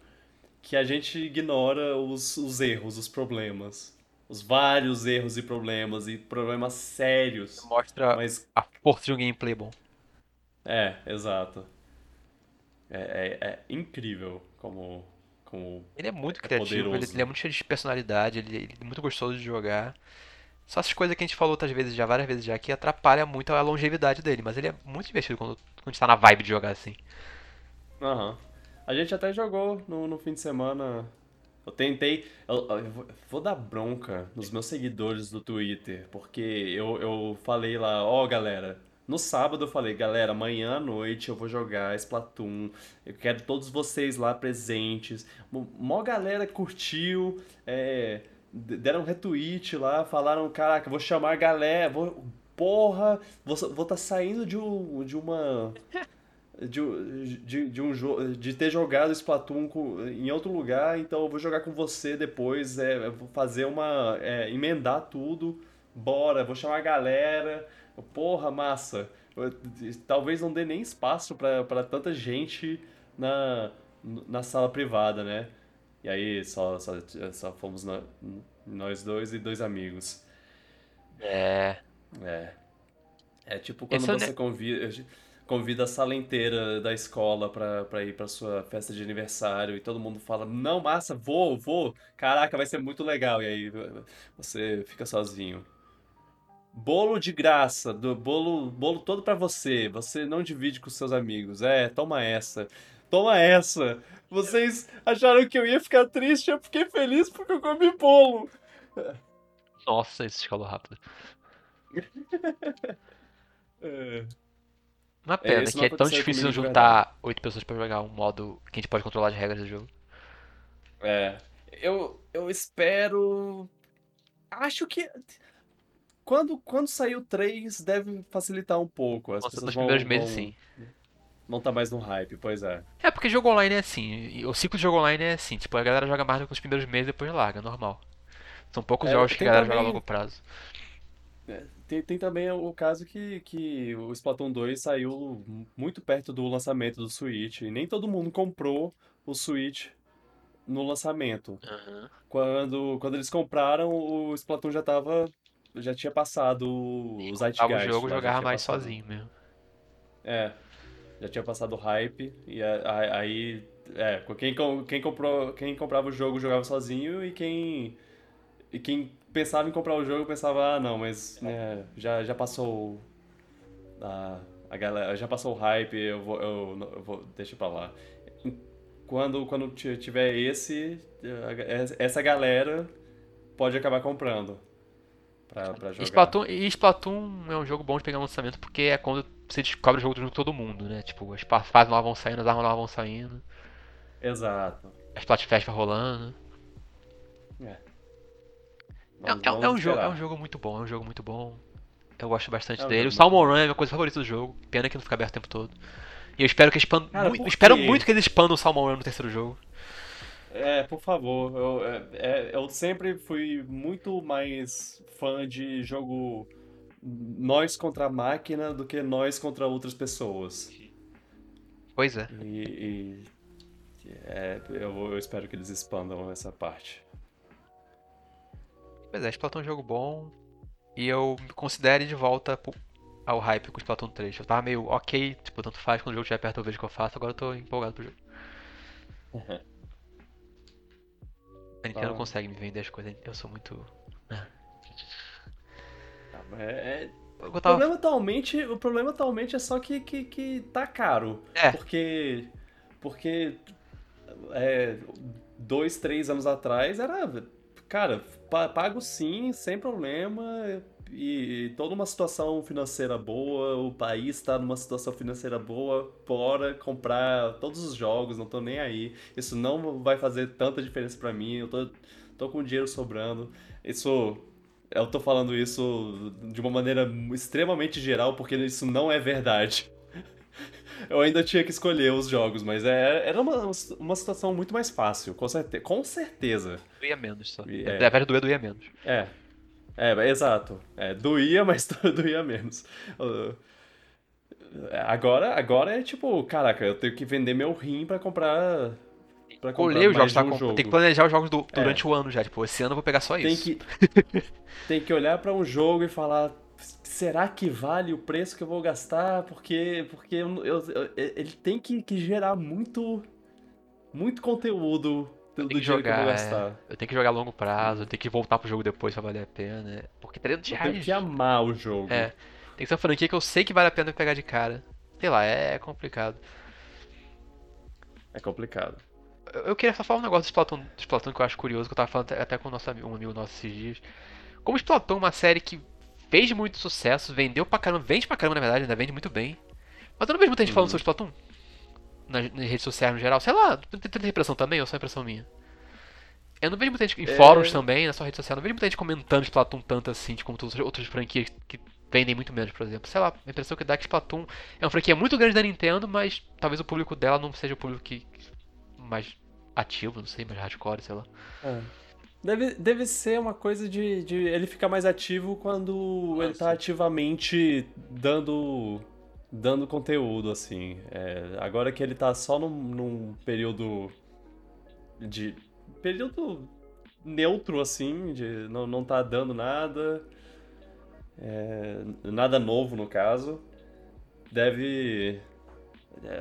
que a gente ignora os, os erros, os problemas. Os vários erros e problemas, e problemas sérios. Mostra mas... a força de um gameplay bom. É, exato. É, é, é incrível como, como. Ele é muito é criativo, ele, ele, é muito cheio de personalidade, ele, ele, é muito gostoso de jogar. Só essas coisas que a gente falou outras vezes já, várias vezes já, que atrapalha muito a longevidade dele, mas ele é muito divertido quando, quando a gente tá na vibe de jogar assim. Aham. Uhum. A gente até jogou no, no fim de semana. Eu tentei. Eu, eu, vou dar bronca nos meus seguidores do Twitter, porque eu, eu falei lá, ó oh, galera, no sábado eu falei, galera, amanhã à noite eu vou jogar Splatoon. Eu quero todos vocês lá presentes. Mó galera curtiu, é, deram um retweet lá, falaram, caraca, vou chamar a galera, vou, porra, vou estar tá saindo de, um, de uma de, de, de, um jogo de ter jogado Splatoon com, em outro lugar, então eu vou jogar com você depois, é, vou fazer uma. É, emendar tudo, bora, vou chamar a galera. Porra, massa. Talvez não dê nem espaço para tanta gente na, na sala privada, né? E aí só, só, só fomos nós dois e dois amigos. É. É. É tipo quando Esse é você convida convida a sala inteira da escola pra, pra ir pra sua festa de aniversário e todo mundo fala, não, massa, vou, vou, caraca, vai ser muito legal. E aí você fica sozinho. Bolo de graça, do bolo, bolo todo para você. Você não divide com seus amigos. É, toma essa. Toma essa. Vocês acharam que eu ia ficar triste, eu fiquei feliz porque eu comi bolo. Nossa, esse escalou rápido. é. Uma é, pena, é, que é tão difícil juntar oito pessoas para jogar um modo que a gente pode controlar as regras do jogo. É. Eu, eu espero. Acho que. Quando, quando sair o 3, deve facilitar um pouco. As Nossa, nos primeiros meses, sim. Não tá mais no hype, pois é. É, porque jogo online é assim. O ciclo de jogo online é assim. Tipo, a galera joga mais do que os primeiros meses e depois larga, normal. São poucos é, jogos que a galera também... joga a longo prazo. É, tem, tem também o caso que, que o Splatoon 2 saiu muito perto do lançamento do Switch. E nem todo mundo comprou o Switch no lançamento. Uhum. Quando, quando eles compraram, o Splatoon já tava. Já tinha passado o Zeitgeist. O jogo jogava mais passado. sozinho mesmo. É. Já tinha passado o hype. E aí. É, quem, quem, comprou, quem comprava o jogo jogava sozinho e quem. E quem pensava em comprar o jogo, pensava, ah, não, mas né, já, já passou a, a galera, já passou o hype, eu vou, eu, eu vou, deixa pra lá. Quando, quando tiver esse, essa galera pode acabar comprando pra, pra jogar. Splatoon, e Splatoon é um jogo bom de pegar lançamento porque é quando você descobre o jogo junto com todo mundo, né? Tipo, as fases novas vão saindo, as armas novas vão saindo. Exato. A Splatfest vai rolando. É. É, é, é, um jogo, é um jogo muito bom, é um jogo muito bom. Eu gosto bastante é um dele. O Salmon Run é a minha coisa favorita do jogo. Pena que não fica aberto o tempo todo. E eu espero que expandam. Muito, espero muito que eles expandam o Salmon Run no terceiro jogo. É, por favor. Eu, é, é, eu sempre fui muito mais fã de jogo nós contra a máquina do que nós contra outras pessoas. Pois é. E, e é, eu, eu espero que eles expandam essa parte. Pois é, Splatoon é um jogo bom. E eu me considere de volta ao hype com o Splatoon 3. Eu tava meio ok, tipo, tanto faz quando o jogo estiver perto eu vejo que eu faço, agora eu tô empolgado pro jogo. Uhum. A Nintendo não consegue me vender as coisas, eu sou muito. É, é... O, problema atualmente, o problema atualmente é só que, que, que tá caro. É. Porque. Porque. É, dois, três anos atrás era Cara, pago sim, sem problema. E, toda uma situação financeira boa, o país está numa situação financeira boa, bora comprar todos os jogos, não tô nem aí. Isso não vai fazer tanta diferença para mim, eu tô, tô com dinheiro sobrando. Isso eu tô falando isso de uma maneira extremamente geral, porque isso não é verdade eu ainda tinha que escolher os jogos, mas é, era uma, uma situação muito mais fácil, com, certe com certeza. Doía menos só. É. Na doer, doía menos. É. É, exato. É, doía, mas doía menos. Agora, agora é tipo, caraca, eu tenho que vender meu rim pra comprar. Pra comprar os jogos, tá, um jogo. Tem que planejar os jogos do, durante é. o ano já. Tipo, esse ano eu vou pegar só tem isso. Que, tem que olhar para um jogo e falar, será que vale o preço que eu vou gastar? Porque, porque eu, eu, eu, ele tem que, que, gerar muito, muito conteúdo do, dinheiro jogar, que eu vou gastar. É, eu tenho que jogar a longo prazo, eu tenho que voltar pro jogo depois pra valer a pena. Porque 300 reais. Eu tenho que amar o jogo. É. Tem que ser uma franquia que eu sei que vale a pena pegar de cara. Sei lá, é complicado. É complicado. Eu, queria só falar um negócio do Splatoon, Splatoon que eu acho curioso, que eu tava falando até com nosso, um amigo nosso esses dias. Como Splatoon é uma série que fez muito sucesso, vendeu pra caramba, vende pra caramba na verdade, ainda vende muito bem. Mas eu não vejo muita gente uhum. falando sobre Splatoon. Nas, nas, redes sociais no geral. Sei lá, tem tanta impressão também ou só impressão minha? Eu não vejo muita gente em é... fóruns também, na sua rede social, não vejo muita gente comentando Splatoon tanto assim, como outras, outras franquias que vendem muito menos, por exemplo. Sei lá, a impressão que dá é que Splatoon é uma franquia muito grande da Nintendo, mas talvez o público dela não seja o público que, mais ativo, não sei, mais hardcore, sei lá. É. Deve, deve ser uma coisa de, de ele ficar mais ativo quando ah, ele tá sim. ativamente dando dando conteúdo, assim. É, agora que ele tá só num, num, período de. período neutro, assim, de não, não tá dando nada. É, nada novo, no caso. Deve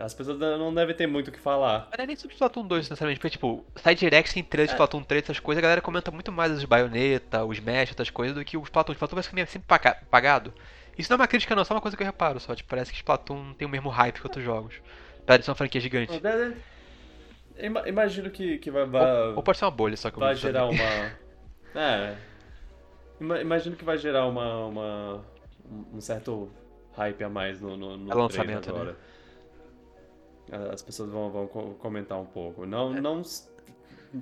as pessoas não devem ter muito o que falar. Mas não é nem sobre Splatoon 2, sinceramente, porque, tipo, sai direct em trailer de é. Splatoon 3, essas coisas, a galera comenta muito mais os Bayonetta, os Smash, outras coisas, do que os Splatoon. Splatoon parece que é sempre pagado. Isso não é uma crítica, não, é só uma coisa que eu reparo, só. Tipo, parece que Splatoon tem o mesmo hype que outros jogos. Apesar de ser uma franquia gigante. Imagino que, que vai. vai ou, ou, pode ser uma bolha, só que Vai gerar uma. é. Imagino que vai gerar uma. uma um certo hype a mais no, no, no é lançamento agora. Né? As pessoas vão, vão comentar um pouco. Não, é. não,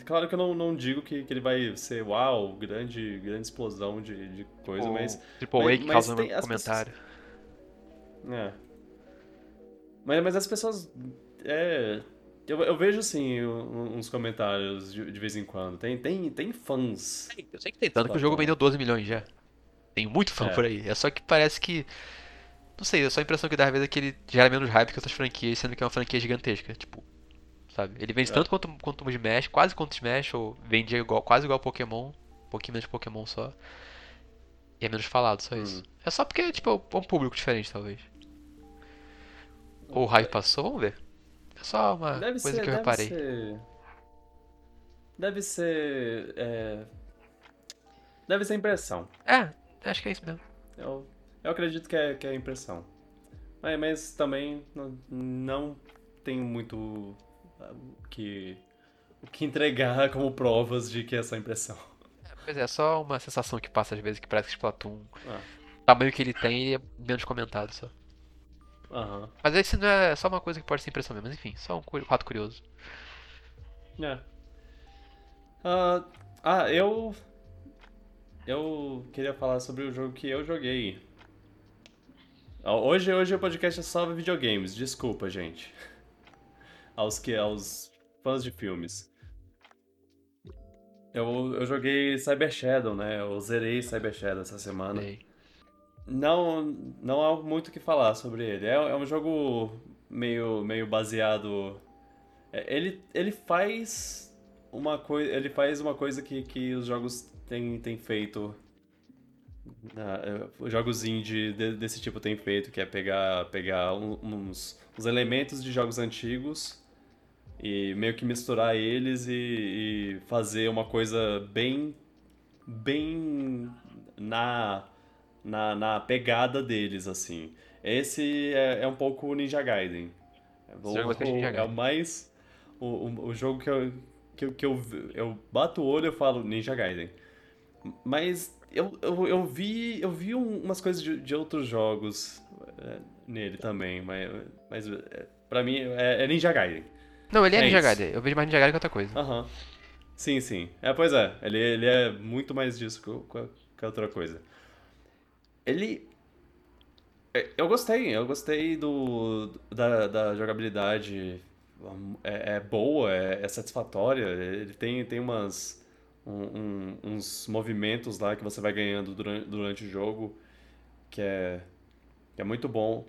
claro que eu não, não digo que, que ele vai ser uau, grande, grande explosão de, de coisa, mas. Triple A que causa um comentário. Pessoas... É. Mas, mas as pessoas. É. Eu, eu vejo, assim, uns comentários de, de, vez em quando. Tem, tem, tem fãs. Eu sei que tem, tanto que o jogo vendeu 12 milhões já. Tem muito fã é. por aí. É só que parece que não sei, só a impressão que dá às vezes é que ele gera menos hype que outras franquias, sendo que é uma franquia gigantesca. Tipo, sabe? Ele vende é. tanto quanto, quanto o Smash, quase quanto o Smash, ou vendia igual, quase igual Pokémon, um pouquinho menos Pokémon só. E é menos falado, só isso. Hum. É só porque, tipo, é um público diferente, talvez. Ou o hype passou, vamos ver. É só uma deve coisa ser, que eu reparei. Ser... Deve ser. É... Deve ser impressão. É, acho que é isso mesmo. Eu eu acredito que é, que é impressão. Mas, mas também não, não tenho muito ah, que, o que entregar como provas de que é só impressão. Pois é, só uma sensação que passa às vezes que parece que Splatoon, ah. o tamanho que ele tem, é menos comentado só. Uhum. Mas esse não é só uma coisa que pode ser impressão mesmo, mas enfim, só um fato curioso. É. Uh, ah, eu. Eu queria falar sobre o jogo que eu joguei Hoje, hoje o podcast é só videogames, desculpa, gente. Aos que aos fãs de filmes. Eu, eu joguei Cyber Shadow, né? Eu zerei Cyber Shadow essa semana. Ei. Não, não há muito o que falar sobre ele. É, é um jogo meio, meio baseado. É, ele, ele faz uma coisa. Ele faz uma coisa que, que os jogos têm, têm feito Uh, jogos indie desse tipo tem feito, que é pegar, pegar uns, uns elementos de jogos antigos e meio que misturar eles e, e fazer uma coisa bem bem na, na, na pegada deles, assim. Esse é, é um pouco o Ninja Gaiden. O, o, é o mais... O, o, o jogo que eu, que, que eu, eu bato o olho e falo Ninja Gaiden. Mas eu, eu, eu vi, eu vi umas coisas de, de outros jogos é, nele também, mas, mas é, pra mim é, é Ninja Gaiden. Não, ele é, é Ninja Gaiden. Eu vejo mais Ninja Gaiden que outra coisa. Aham. Uhum. Sim, sim. É, pois é. Ele, ele é muito mais disso que, que outra coisa. Ele. É, eu gostei, eu gostei do, da, da jogabilidade. É, é boa, é, é satisfatória. Ele tem, tem umas um, um, uns movimentos lá que você vai ganhando durante, durante o jogo, que é, que é muito bom,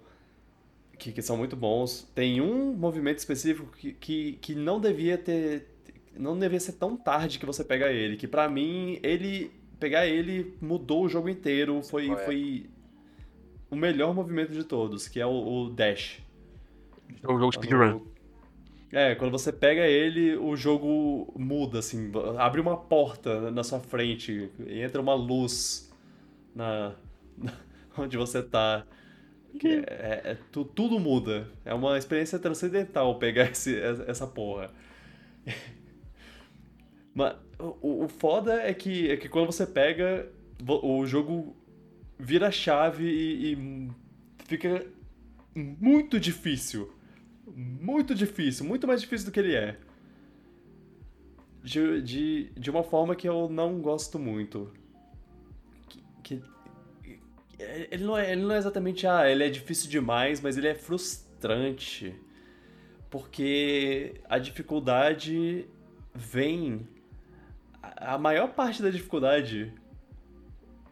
que, que são muito bons. Tem um movimento específico que, que, que não devia ter. Não devia ser tão tarde que você pega ele. Que para mim, ele. Pegar ele mudou o jogo inteiro. Foi, é. foi o melhor movimento de todos, que é o, o dash. É o jogo speedrun. É, quando você pega ele, o jogo muda, assim, abre uma porta na sua frente, entra uma luz na, na onde você tá. É, é, é tu, tudo muda. É uma experiência transcendental pegar esse, essa porra. Mas o, o foda é que, é que quando você pega, o jogo vira chave e, e fica muito difícil muito difícil, muito mais difícil do que ele é. De, de, de uma forma que eu não gosto muito. Que, que, ele, não é, ele não é exatamente, ah, ele é difícil demais, mas ele é frustrante. Porque a dificuldade vem. A, maior parte da dificuldade,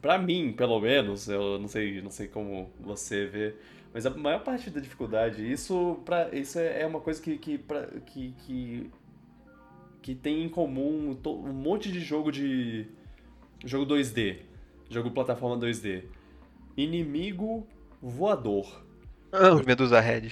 para mim, pelo menos, eu não sei, não sei como você vê mas a maior parte da dificuldade, isso, pra, isso é, é uma coisa que, que, pra, que, que, que tem em comum um monte de jogo de. jogo 2D. Jogo plataforma 2D. Inimigo voador. Ah, os Medusa Red.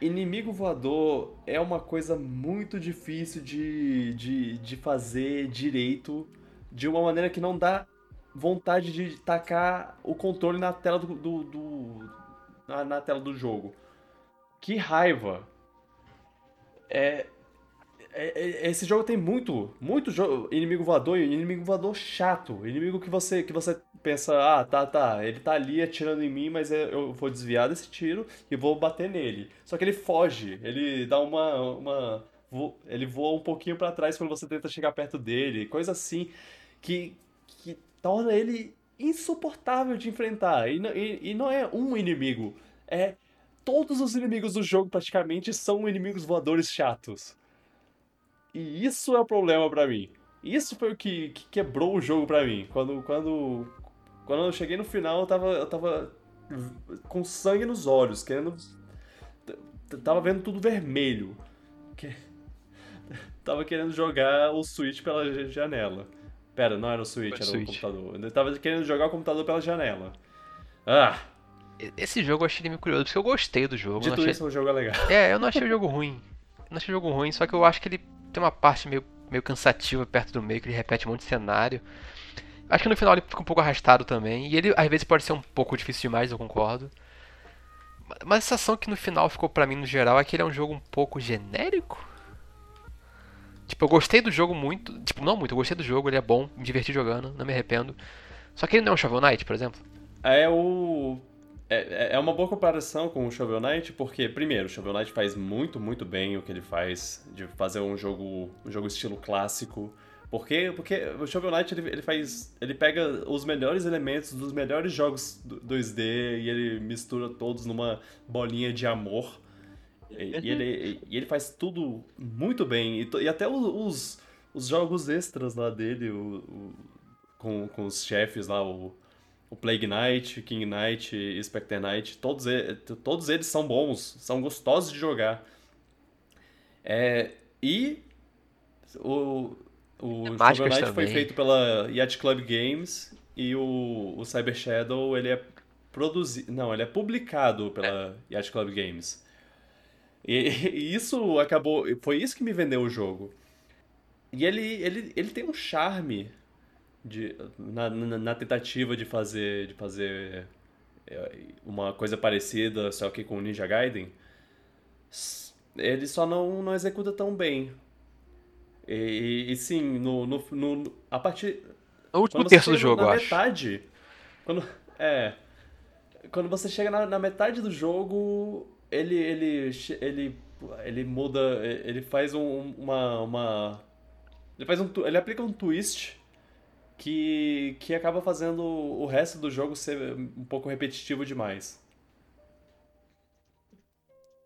Inimigo voador é uma coisa muito difícil de, de, de fazer direito de uma maneira que não dá vontade de tacar o controle na tela do, do, do na, na tela do jogo. Que raiva! É, é, é, esse jogo tem muito, muito jogo, inimigo voador e inimigo voador chato. Inimigo que você, que você pensa, ah, tá, tá, ele tá ali atirando em mim, mas eu vou desviar desse tiro e vou bater nele. Só que ele foge, ele dá uma. uma ele voa um pouquinho para trás quando você tenta chegar perto dele, coisa assim que, que torna ele insuportável de enfrentar. E, e, e não é um inimigo, é todos os inimigos do jogo praticamente são inimigos voadores chatos. E isso é o problema para mim. Isso foi o que, que, quebrou o jogo para mim. Quando, quando, quando eu cheguei no final, eu tava, eu tava com sangue nos olhos, querendo. Tava vendo tudo vermelho. Que... Tava querendo jogar o Switch pela janela. Pera, não era o Switch, era Switch. o computador. Eu tava querendo jogar o computador pela janela. Ah! Esse jogo eu achei meio curioso, porque eu gostei do jogo. Dito achei... isso, o jogo é legal. É, eu não achei o jogo ruim. Eu não achei o jogo ruim, só que eu acho que ele tem uma parte meio, meio cansativa perto do meio, que ele repete um monte de cenário. Acho que no final ele fica um pouco arrastado também. E ele às vezes pode ser um pouco difícil demais, eu concordo. Mas a sensação que no final ficou para mim no geral é que ele é um jogo um pouco genérico. Tipo, eu gostei do jogo muito. Tipo, não muito, eu gostei do jogo, ele é bom, me diverti jogando, não me arrependo. Só que ele não é um Shovel Knight, por exemplo. É o. É, é uma boa comparação com o Shovel Knight, porque, primeiro, o Shovel Knight faz muito, muito bem o que ele faz, de fazer um jogo, um jogo estilo clássico. Porque, porque o Shovel Knight ele, ele faz. Ele pega os melhores elementos dos melhores jogos 2D e ele mistura todos numa bolinha de amor. E, ele, e ele faz tudo muito bem. E, e até os, os jogos extras lá dele, o, o, com, com os chefes lá, o, o Plague Knight, King Knight e Spectre Knight, todos, eles, todos eles são bons, são gostosos de jogar. É, e o, o é Shovel Knight foi feito pela Yacht Club Games e o, o Cyber Shadow ele é produzido. Não, ele é publicado pela é. Yacht Club Games. E, e, isso acabou. Foi isso que me vendeu o jogo. E ele, ele, ele tem um charme de, na, na, na tentativa de fazer, de fazer é, uma coisa parecida, só que com o Ninja Gaiden. Ele só não, não executa tão bem. E, e sim, no, no, no, a partir. O último terço do jogo, na eu metade, acho. Quando, é. Quando você chega na, na metade do jogo, ele, ele, ele, ele muda, ele faz um, uma, uma, ele faz um, ele aplica um twist que, que acaba fazendo o resto do jogo ser um pouco repetitivo demais.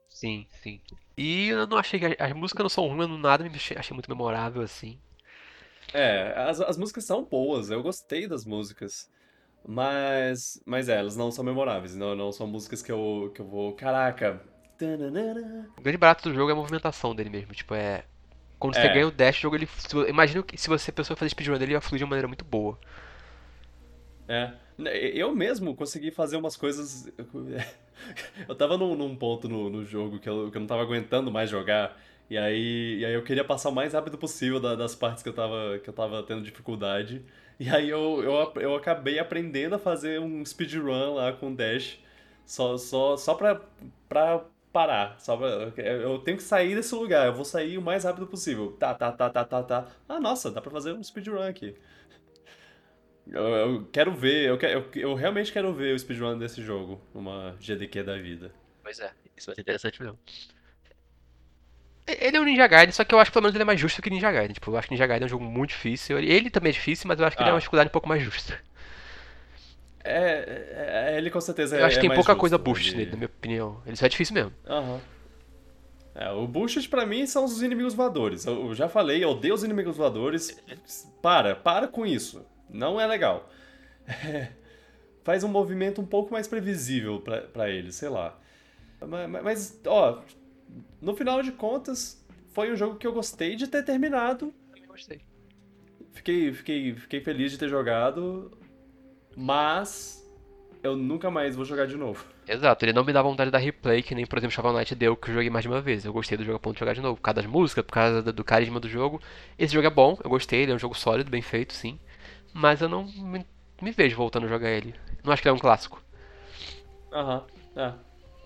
Sim, sim. E eu não achei que as músicas não são ruins, nada me achei, achei muito memorável assim. É, as, as músicas são boas, eu gostei das músicas. Mas, mas é, elas não são memoráveis, não, não são músicas que eu, que eu vou. Caraca! O grande barato do jogo é a movimentação dele mesmo. Tipo, é. Quando você é. ganha o dash, o jogo ele. Imagina que se você a pessoa fazer speedrun dele, ele ia fluir de uma maneira muito boa. É. Eu mesmo consegui fazer umas coisas. Eu tava num, num ponto no, no jogo que eu, que eu não tava aguentando mais jogar. E aí, e aí eu queria passar o mais rápido possível da, das partes que eu, tava, que eu tava tendo dificuldade. E aí eu, eu, eu acabei aprendendo a fazer um speedrun lá com Dash. Só, só, só pra, pra parar. Só pra, eu tenho que sair desse lugar. Eu vou sair o mais rápido possível. Tá, tá, tá, tá, tá, tá. Ah, nossa, dá pra fazer um speedrun aqui. Eu, eu, quero ver, eu, eu, eu, realmente quero ver o speedrun desse jogo, uma GDQ da vida. Pois é, isso vai ser interessante mesmo. Ele é um Ninja Gaiden, só que eu acho que pelo menos ele é mais justo que Ninja Gaiden. Tipo, eu acho que Ninja Gaiden é um jogo muito difícil. Ele também é difícil, mas eu acho que ah. ele é uma ah. dificuldade um pouco mais justa. É, é ele com certeza eu é acho que tem pouca justo, coisa boost ele... nele, na minha opinião. Ele só é difícil mesmo. Aham. Uhum. É, o boost pra mim são os inimigos voadores. Eu já falei, eu odeio os inimigos voadores. Para, para com isso. Não é legal. É, faz um movimento um pouco mais previsível para ele, sei lá. Mas, mas, ó, no final de contas, foi um jogo que eu gostei de ter terminado. Eu gostei. Fiquei, fiquei, fiquei feliz de ter jogado, mas eu nunca mais vou jogar de novo. Exato, ele não me dá vontade de dar replay, que nem, por exemplo, Shovel Knight deu, que eu joguei mais de uma vez. Eu gostei do jogo a ponto de jogar de novo, por causa das músicas, por causa do carisma do jogo. Esse jogo é bom, eu gostei, ele é um jogo sólido, bem feito, sim. Mas eu não me me vejo voltando a jogar ele. Não acho que ele é um clássico. Aham, é.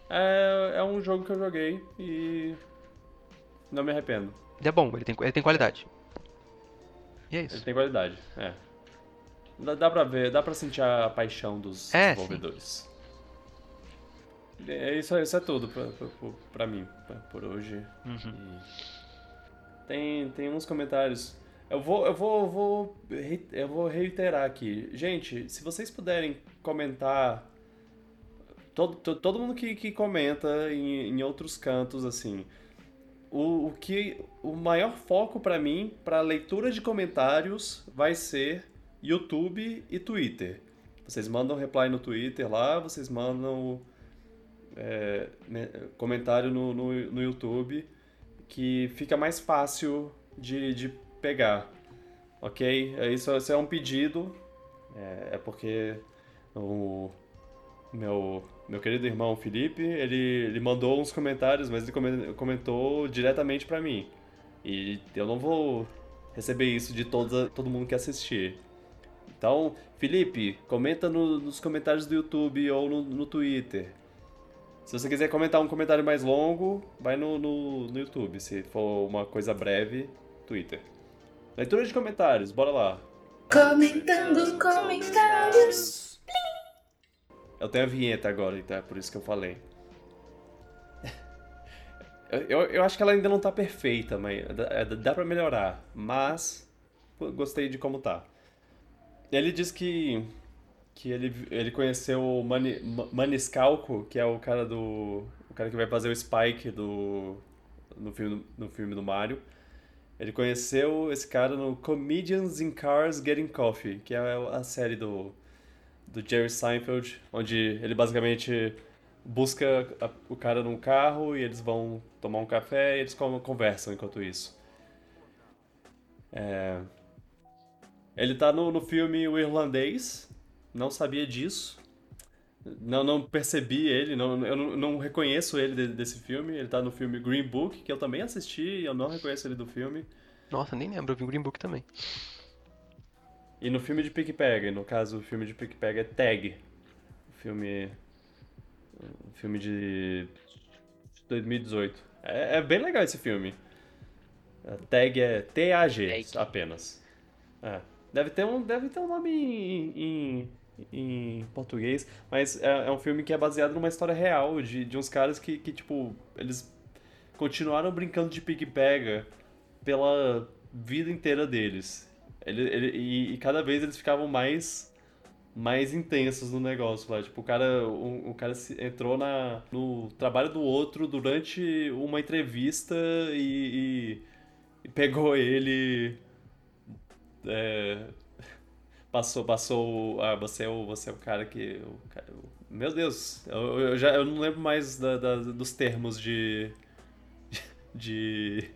É. É um jogo que eu joguei e. Não me arrependo. Ele é bom, ele tem, ele tem qualidade. E é isso. Ele tem qualidade, é. Dá, dá pra ver, dá pra sentir a paixão dos é, desenvolvedores. Sim. É, isso, isso é tudo pra, pra, pra mim, pra, por hoje. Uhum. Tem, tem uns comentários eu vou, eu vou, eu vou, eu vou reiterar aqui. Gente, se vocês puderem comentar. Todo, todo, mundo que, que comenta em, em outros cantos, assim. O, o que. O maior foco para mim, para leitura de comentários, vai ser YouTube e Twitter. Vocês mandam reply no Twitter lá, vocês mandam é, comentário no, no, no YouTube, que fica mais fácil de, de pegar. Ok? É isso, isso é um pedido. É, é porque o meu, meu querido irmão Felipe, ele, ele mandou uns comentários, mas ele comentou diretamente para mim. E eu não vou receber isso de toda, todo mundo que assistir. Então, Felipe, comenta no, nos comentários do YouTube ou no, no, Twitter. Se você quiser comentar um comentário mais longo, vai no, no, no YouTube. Se for uma coisa breve, Twitter. Leitura de comentários, bora lá. Comentando comentários. Eu tenho a vinheta agora, então é por isso que eu falei. Eu, eu acho que ela ainda não tá perfeita, mas dá, dá pra melhorar. Mas gostei de como tá. Ele diz que que ele, ele conheceu o Mani, Maniscalco, que é o cara do o cara que vai fazer o Spike do no filme no filme do Mario. Ele conheceu esse cara no Comedians in Cars Getting Coffee, que é a série do, do Jerry Seinfeld, onde ele basicamente busca a, o cara num carro e eles vão tomar um café e eles conversam enquanto isso. É... Ele tá no, no filme O Irlandês, não sabia disso. Não, não percebi ele, não, eu não, não reconheço ele desse filme. Ele tá no filme Green Book, que eu também assisti e eu não reconheço ele do filme. Nossa, nem lembro, eu vi Green Book também. E no filme de Pick Pega, no caso o filme de Pick Pega é Tag. O filme. O filme de 2018. É, é bem legal esse filme. A tag é T-A-G apenas. É. Deve ter um, deve ter um nome em, em em português, mas é, é, um filme que é baseado numa história real de, de uns caras que, que, tipo, eles continuaram brincando de pique-pega pela vida inteira deles. Ele, ele, e, e, cada vez eles ficavam mais mais intensos no negócio lá. Tipo, o cara, o, o cara entrou na, no trabalho do outro durante uma entrevista e, e, e pegou ele. É, passou, passou. Ah, você é o, você é o cara que. O, meu Deus, eu, eu, já eu não lembro mais da, da, dos termos de. de.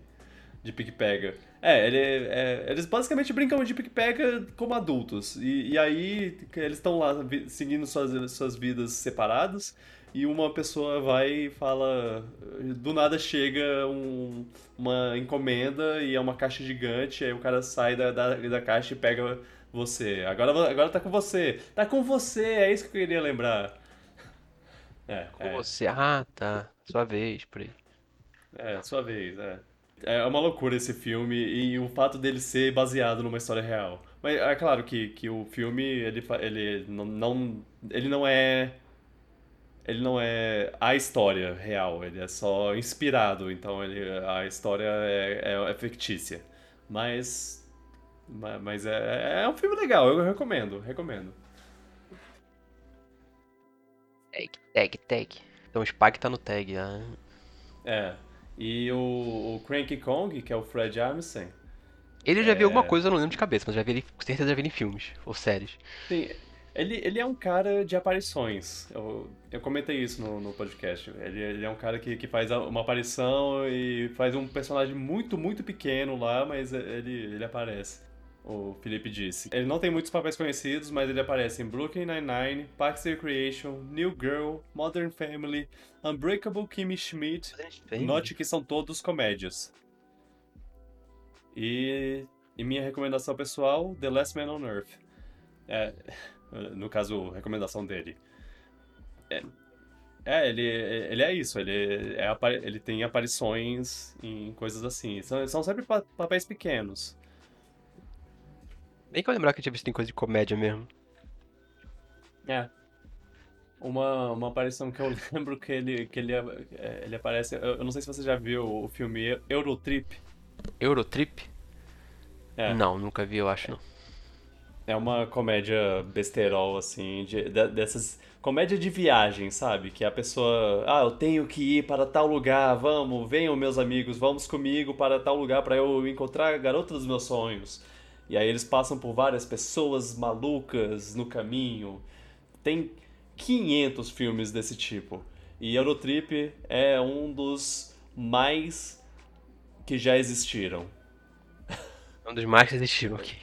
de pique-pega. É, ele, é, eles basicamente brincam de pique-pega como adultos. E, e aí eles estão lá seguindo suas, suas vidas separadas. E uma pessoa vai e fala. Do nada chega um, uma encomenda e é uma caixa gigante. Aí o cara sai da, da, da caixa e pega você. Agora, agora tá com você. Tá com você, é isso que eu queria lembrar. É, com é. você. Ah, tá. Sua vez, por aí. É, sua vez, é. É uma loucura esse filme e o fato dele ser baseado numa história real. Mas é claro que, que o filme, ele, ele, não, não, ele não é. Ele não é a história real, ele é só inspirado, então ele, a história é, é, é fictícia. Mas. Mas é, é um filme legal, eu recomendo, recomendo. Tag, tag, tag. Então o Spike tá no tag, ah. É. E o, o Cranky Kong, que é o Fred Armisen. Ele já é... viu alguma coisa, eu não lembro de cabeça, mas já vi ele, com certeza já vi ele em filmes ou séries. Sim, ele, ele é um cara de aparições. Eu, eu comentei isso no, no podcast. Ele, ele é um cara que, que faz uma aparição e faz um personagem muito, muito pequeno lá, mas ele, ele aparece o Felipe disse. Ele não tem muitos papéis conhecidos, mas ele aparece em Brooklyn Nine-Nine, Parks and Recreation, New Girl, Modern Family, Unbreakable Kimmy Schmidt. Note que são todos comédias. E, e minha recomendação pessoal, The Last Man on Earth. É, no caso, recomendação dele. É, é, ele, ele é isso, ele, é, ele tem aparições em coisas assim. São, são sempre papéis pequenos. Nem que eu lembrar que eu tinha visto em coisa de comédia mesmo. É. Uma, uma aparição que eu lembro que ele, que ele, é, ele aparece. Eu não sei se você já viu o filme Eurotrip. Eurotrip? É. Não, nunca vi, eu acho não. É uma comédia besterol, assim, de, de, dessas. Comédia de viagem, sabe? Que a pessoa. Ah, eu tenho que ir para tal lugar, vamos, venham meus amigos, vamos comigo para tal lugar para eu encontrar a garota dos meus sonhos. E aí eles passam por várias pessoas malucas no caminho. Tem 500 filmes desse tipo. E Eurotrip é um dos mais que já existiram. É um dos mais que existiram aqui.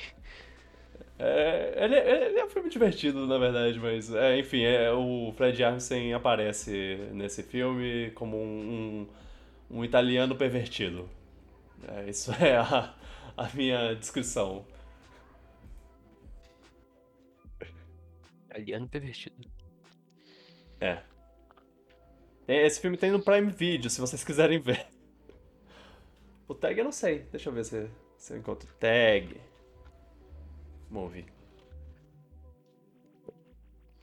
É, ele, é, ele, é um filme divertido, na verdade, mas é, enfim, é, o Fred Armisen aparece nesse filme como um, um, um italiano pervertido. É, isso é a, a minha descrição. Italiano pervertido. É. Esse filme tem no Prime Video, se vocês quiserem ver. O tag eu não sei. Deixa eu ver se, se eu encontro. Tag. Movie.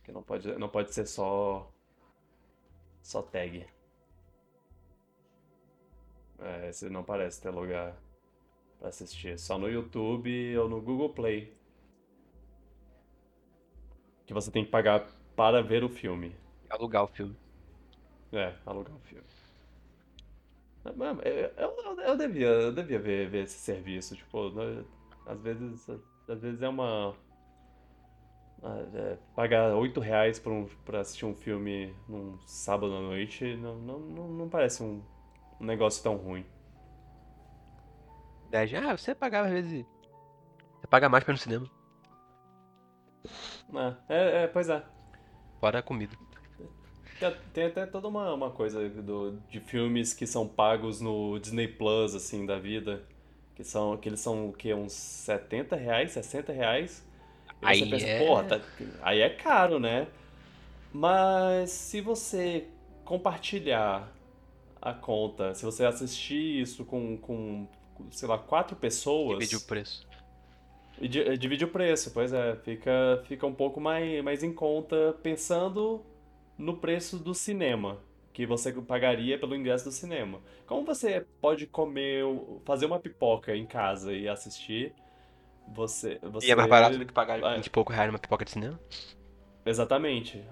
Que não pode, não pode ser só. Só tag. É, esse não parece ter lugar pra assistir. Só no YouTube ou no Google Play que você tem que pagar para ver o filme. Alugar o filme. É, alugar o filme. Eu, eu, eu, devia, eu devia ver, ver esse serviço, tipo, né, às vezes, às vezes é uma... É, pagar 8 reais pra, um, pra assistir um filme num sábado à noite não, não, não, não parece um, um negócio tão ruim. 10 Ah, você pagava às vezes. Você paga mais pra ir no cinema. É, é, é, pois é. Fora a comida. Tem, até toda uma, uma coisa do, de filmes que são pagos no Disney Plus, assim, da vida. Que são, que eles são o quê? Uns 70 reais, 60 reais? E aí você pensa, é... porra, tá, aí é caro, né? Mas se você compartilhar a conta, se você assistir isso com, com sei lá, quatro pessoas. Dividir o preço. E divide o preço, pois é. Fica, fica um pouco mais, mais em conta pensando no preço do cinema que você pagaria pelo ingresso do cinema. Como você pode comer, fazer uma pipoca em casa e assistir, você... você e é mais barato do que pagar 20 e pouco reais numa pipoca de cinema? Exatamente.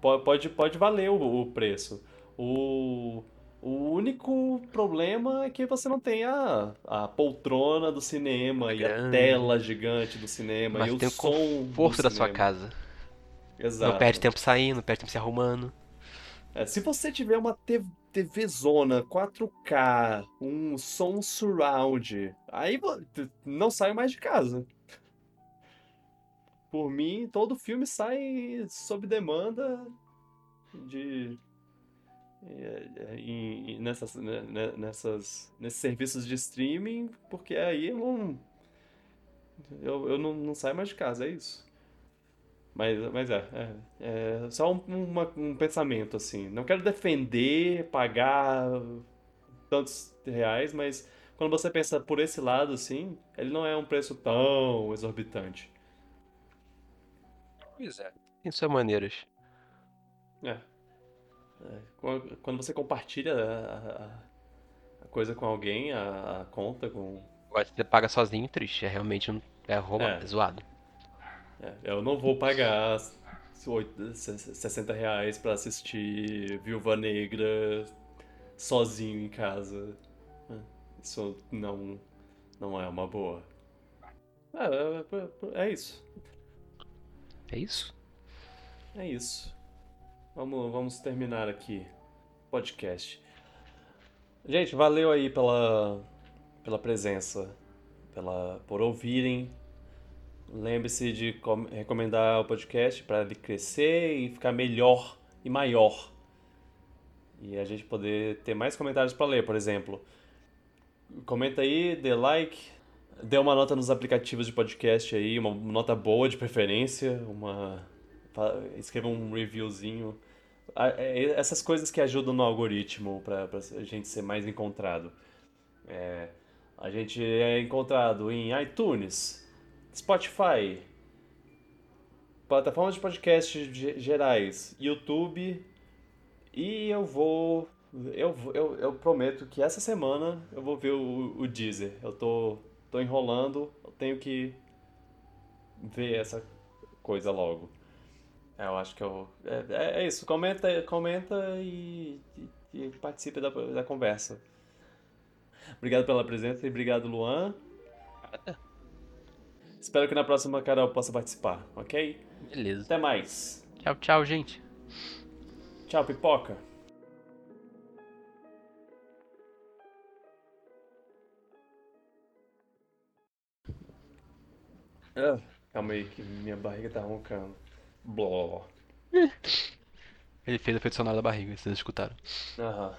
Pode, pode valer o, o preço. O, o único problema é que você não tem a, a poltrona do cinema e a tela gigante do cinema Mas e tem o som conforto da sua casa. Exato. Não perde tempo saindo, não perde tempo se arrumando. É, se você tiver uma TV zona, 4K, um som surround, aí não saio mais de casa. Por mim, todo filme sai sob demanda de em, nessas, né, né, nessas, nesses serviços de streaming, porque aí eu não, eu, eu não, não saio mais de casa, é isso. Mas, mas é, é, é só um, uma, um pensamento, assim. Não quero defender, pagar tantos reais, mas quando você pensa por esse lado, assim, ele não é um preço tão exorbitante. Pois é. Tem suas maneiras. É. Quando você compartilha a, a, coisa com alguém, a, a conta com. Agora, você paga sozinho, triste. É realmente é, roubo, é. é zoado. É, eu não vou pagar 60 reais pra assistir Viúva Negra sozinho em casa. É, isso não, não é uma boa. É, é, é, é isso. É isso? É isso. Vamos, vamos terminar aqui podcast. Gente, valeu aí pela, pela presença, pela, por ouvirem Lembre-se de recomendar o podcast para ele crescer e ficar melhor e maior. E a gente poder ter mais comentários para ler, por exemplo. Comenta aí, dê like, dê uma nota nos aplicativos de podcast aí, uma nota boa de preferência, uma escreva um reviewzinho. É, essas coisas que ajudam no algoritmo para a gente ser mais encontrado. É, a gente é encontrado em iTunes, Spotify, plataformas de podcast gerais, YouTube e eu vou eu, eu, eu prometo que essa semana eu vou ver o, o Deezer. Eu tô, tô enrolando, eu tenho que ver essa coisa logo. É, eu acho que eu. É, é, é isso, comenta, comenta e, e, e participe da, da conversa. Obrigado pela presença e obrigado, Luan. Espero que na próxima Carol possa participar, ok? Beleza. Até mais. Tchau, tchau, gente. Tchau, pipoca. Ah, calma aí, que minha barriga tá roncando. Bló. Ele fez a efeito sonoro da barriga, vocês escutaram. Aham.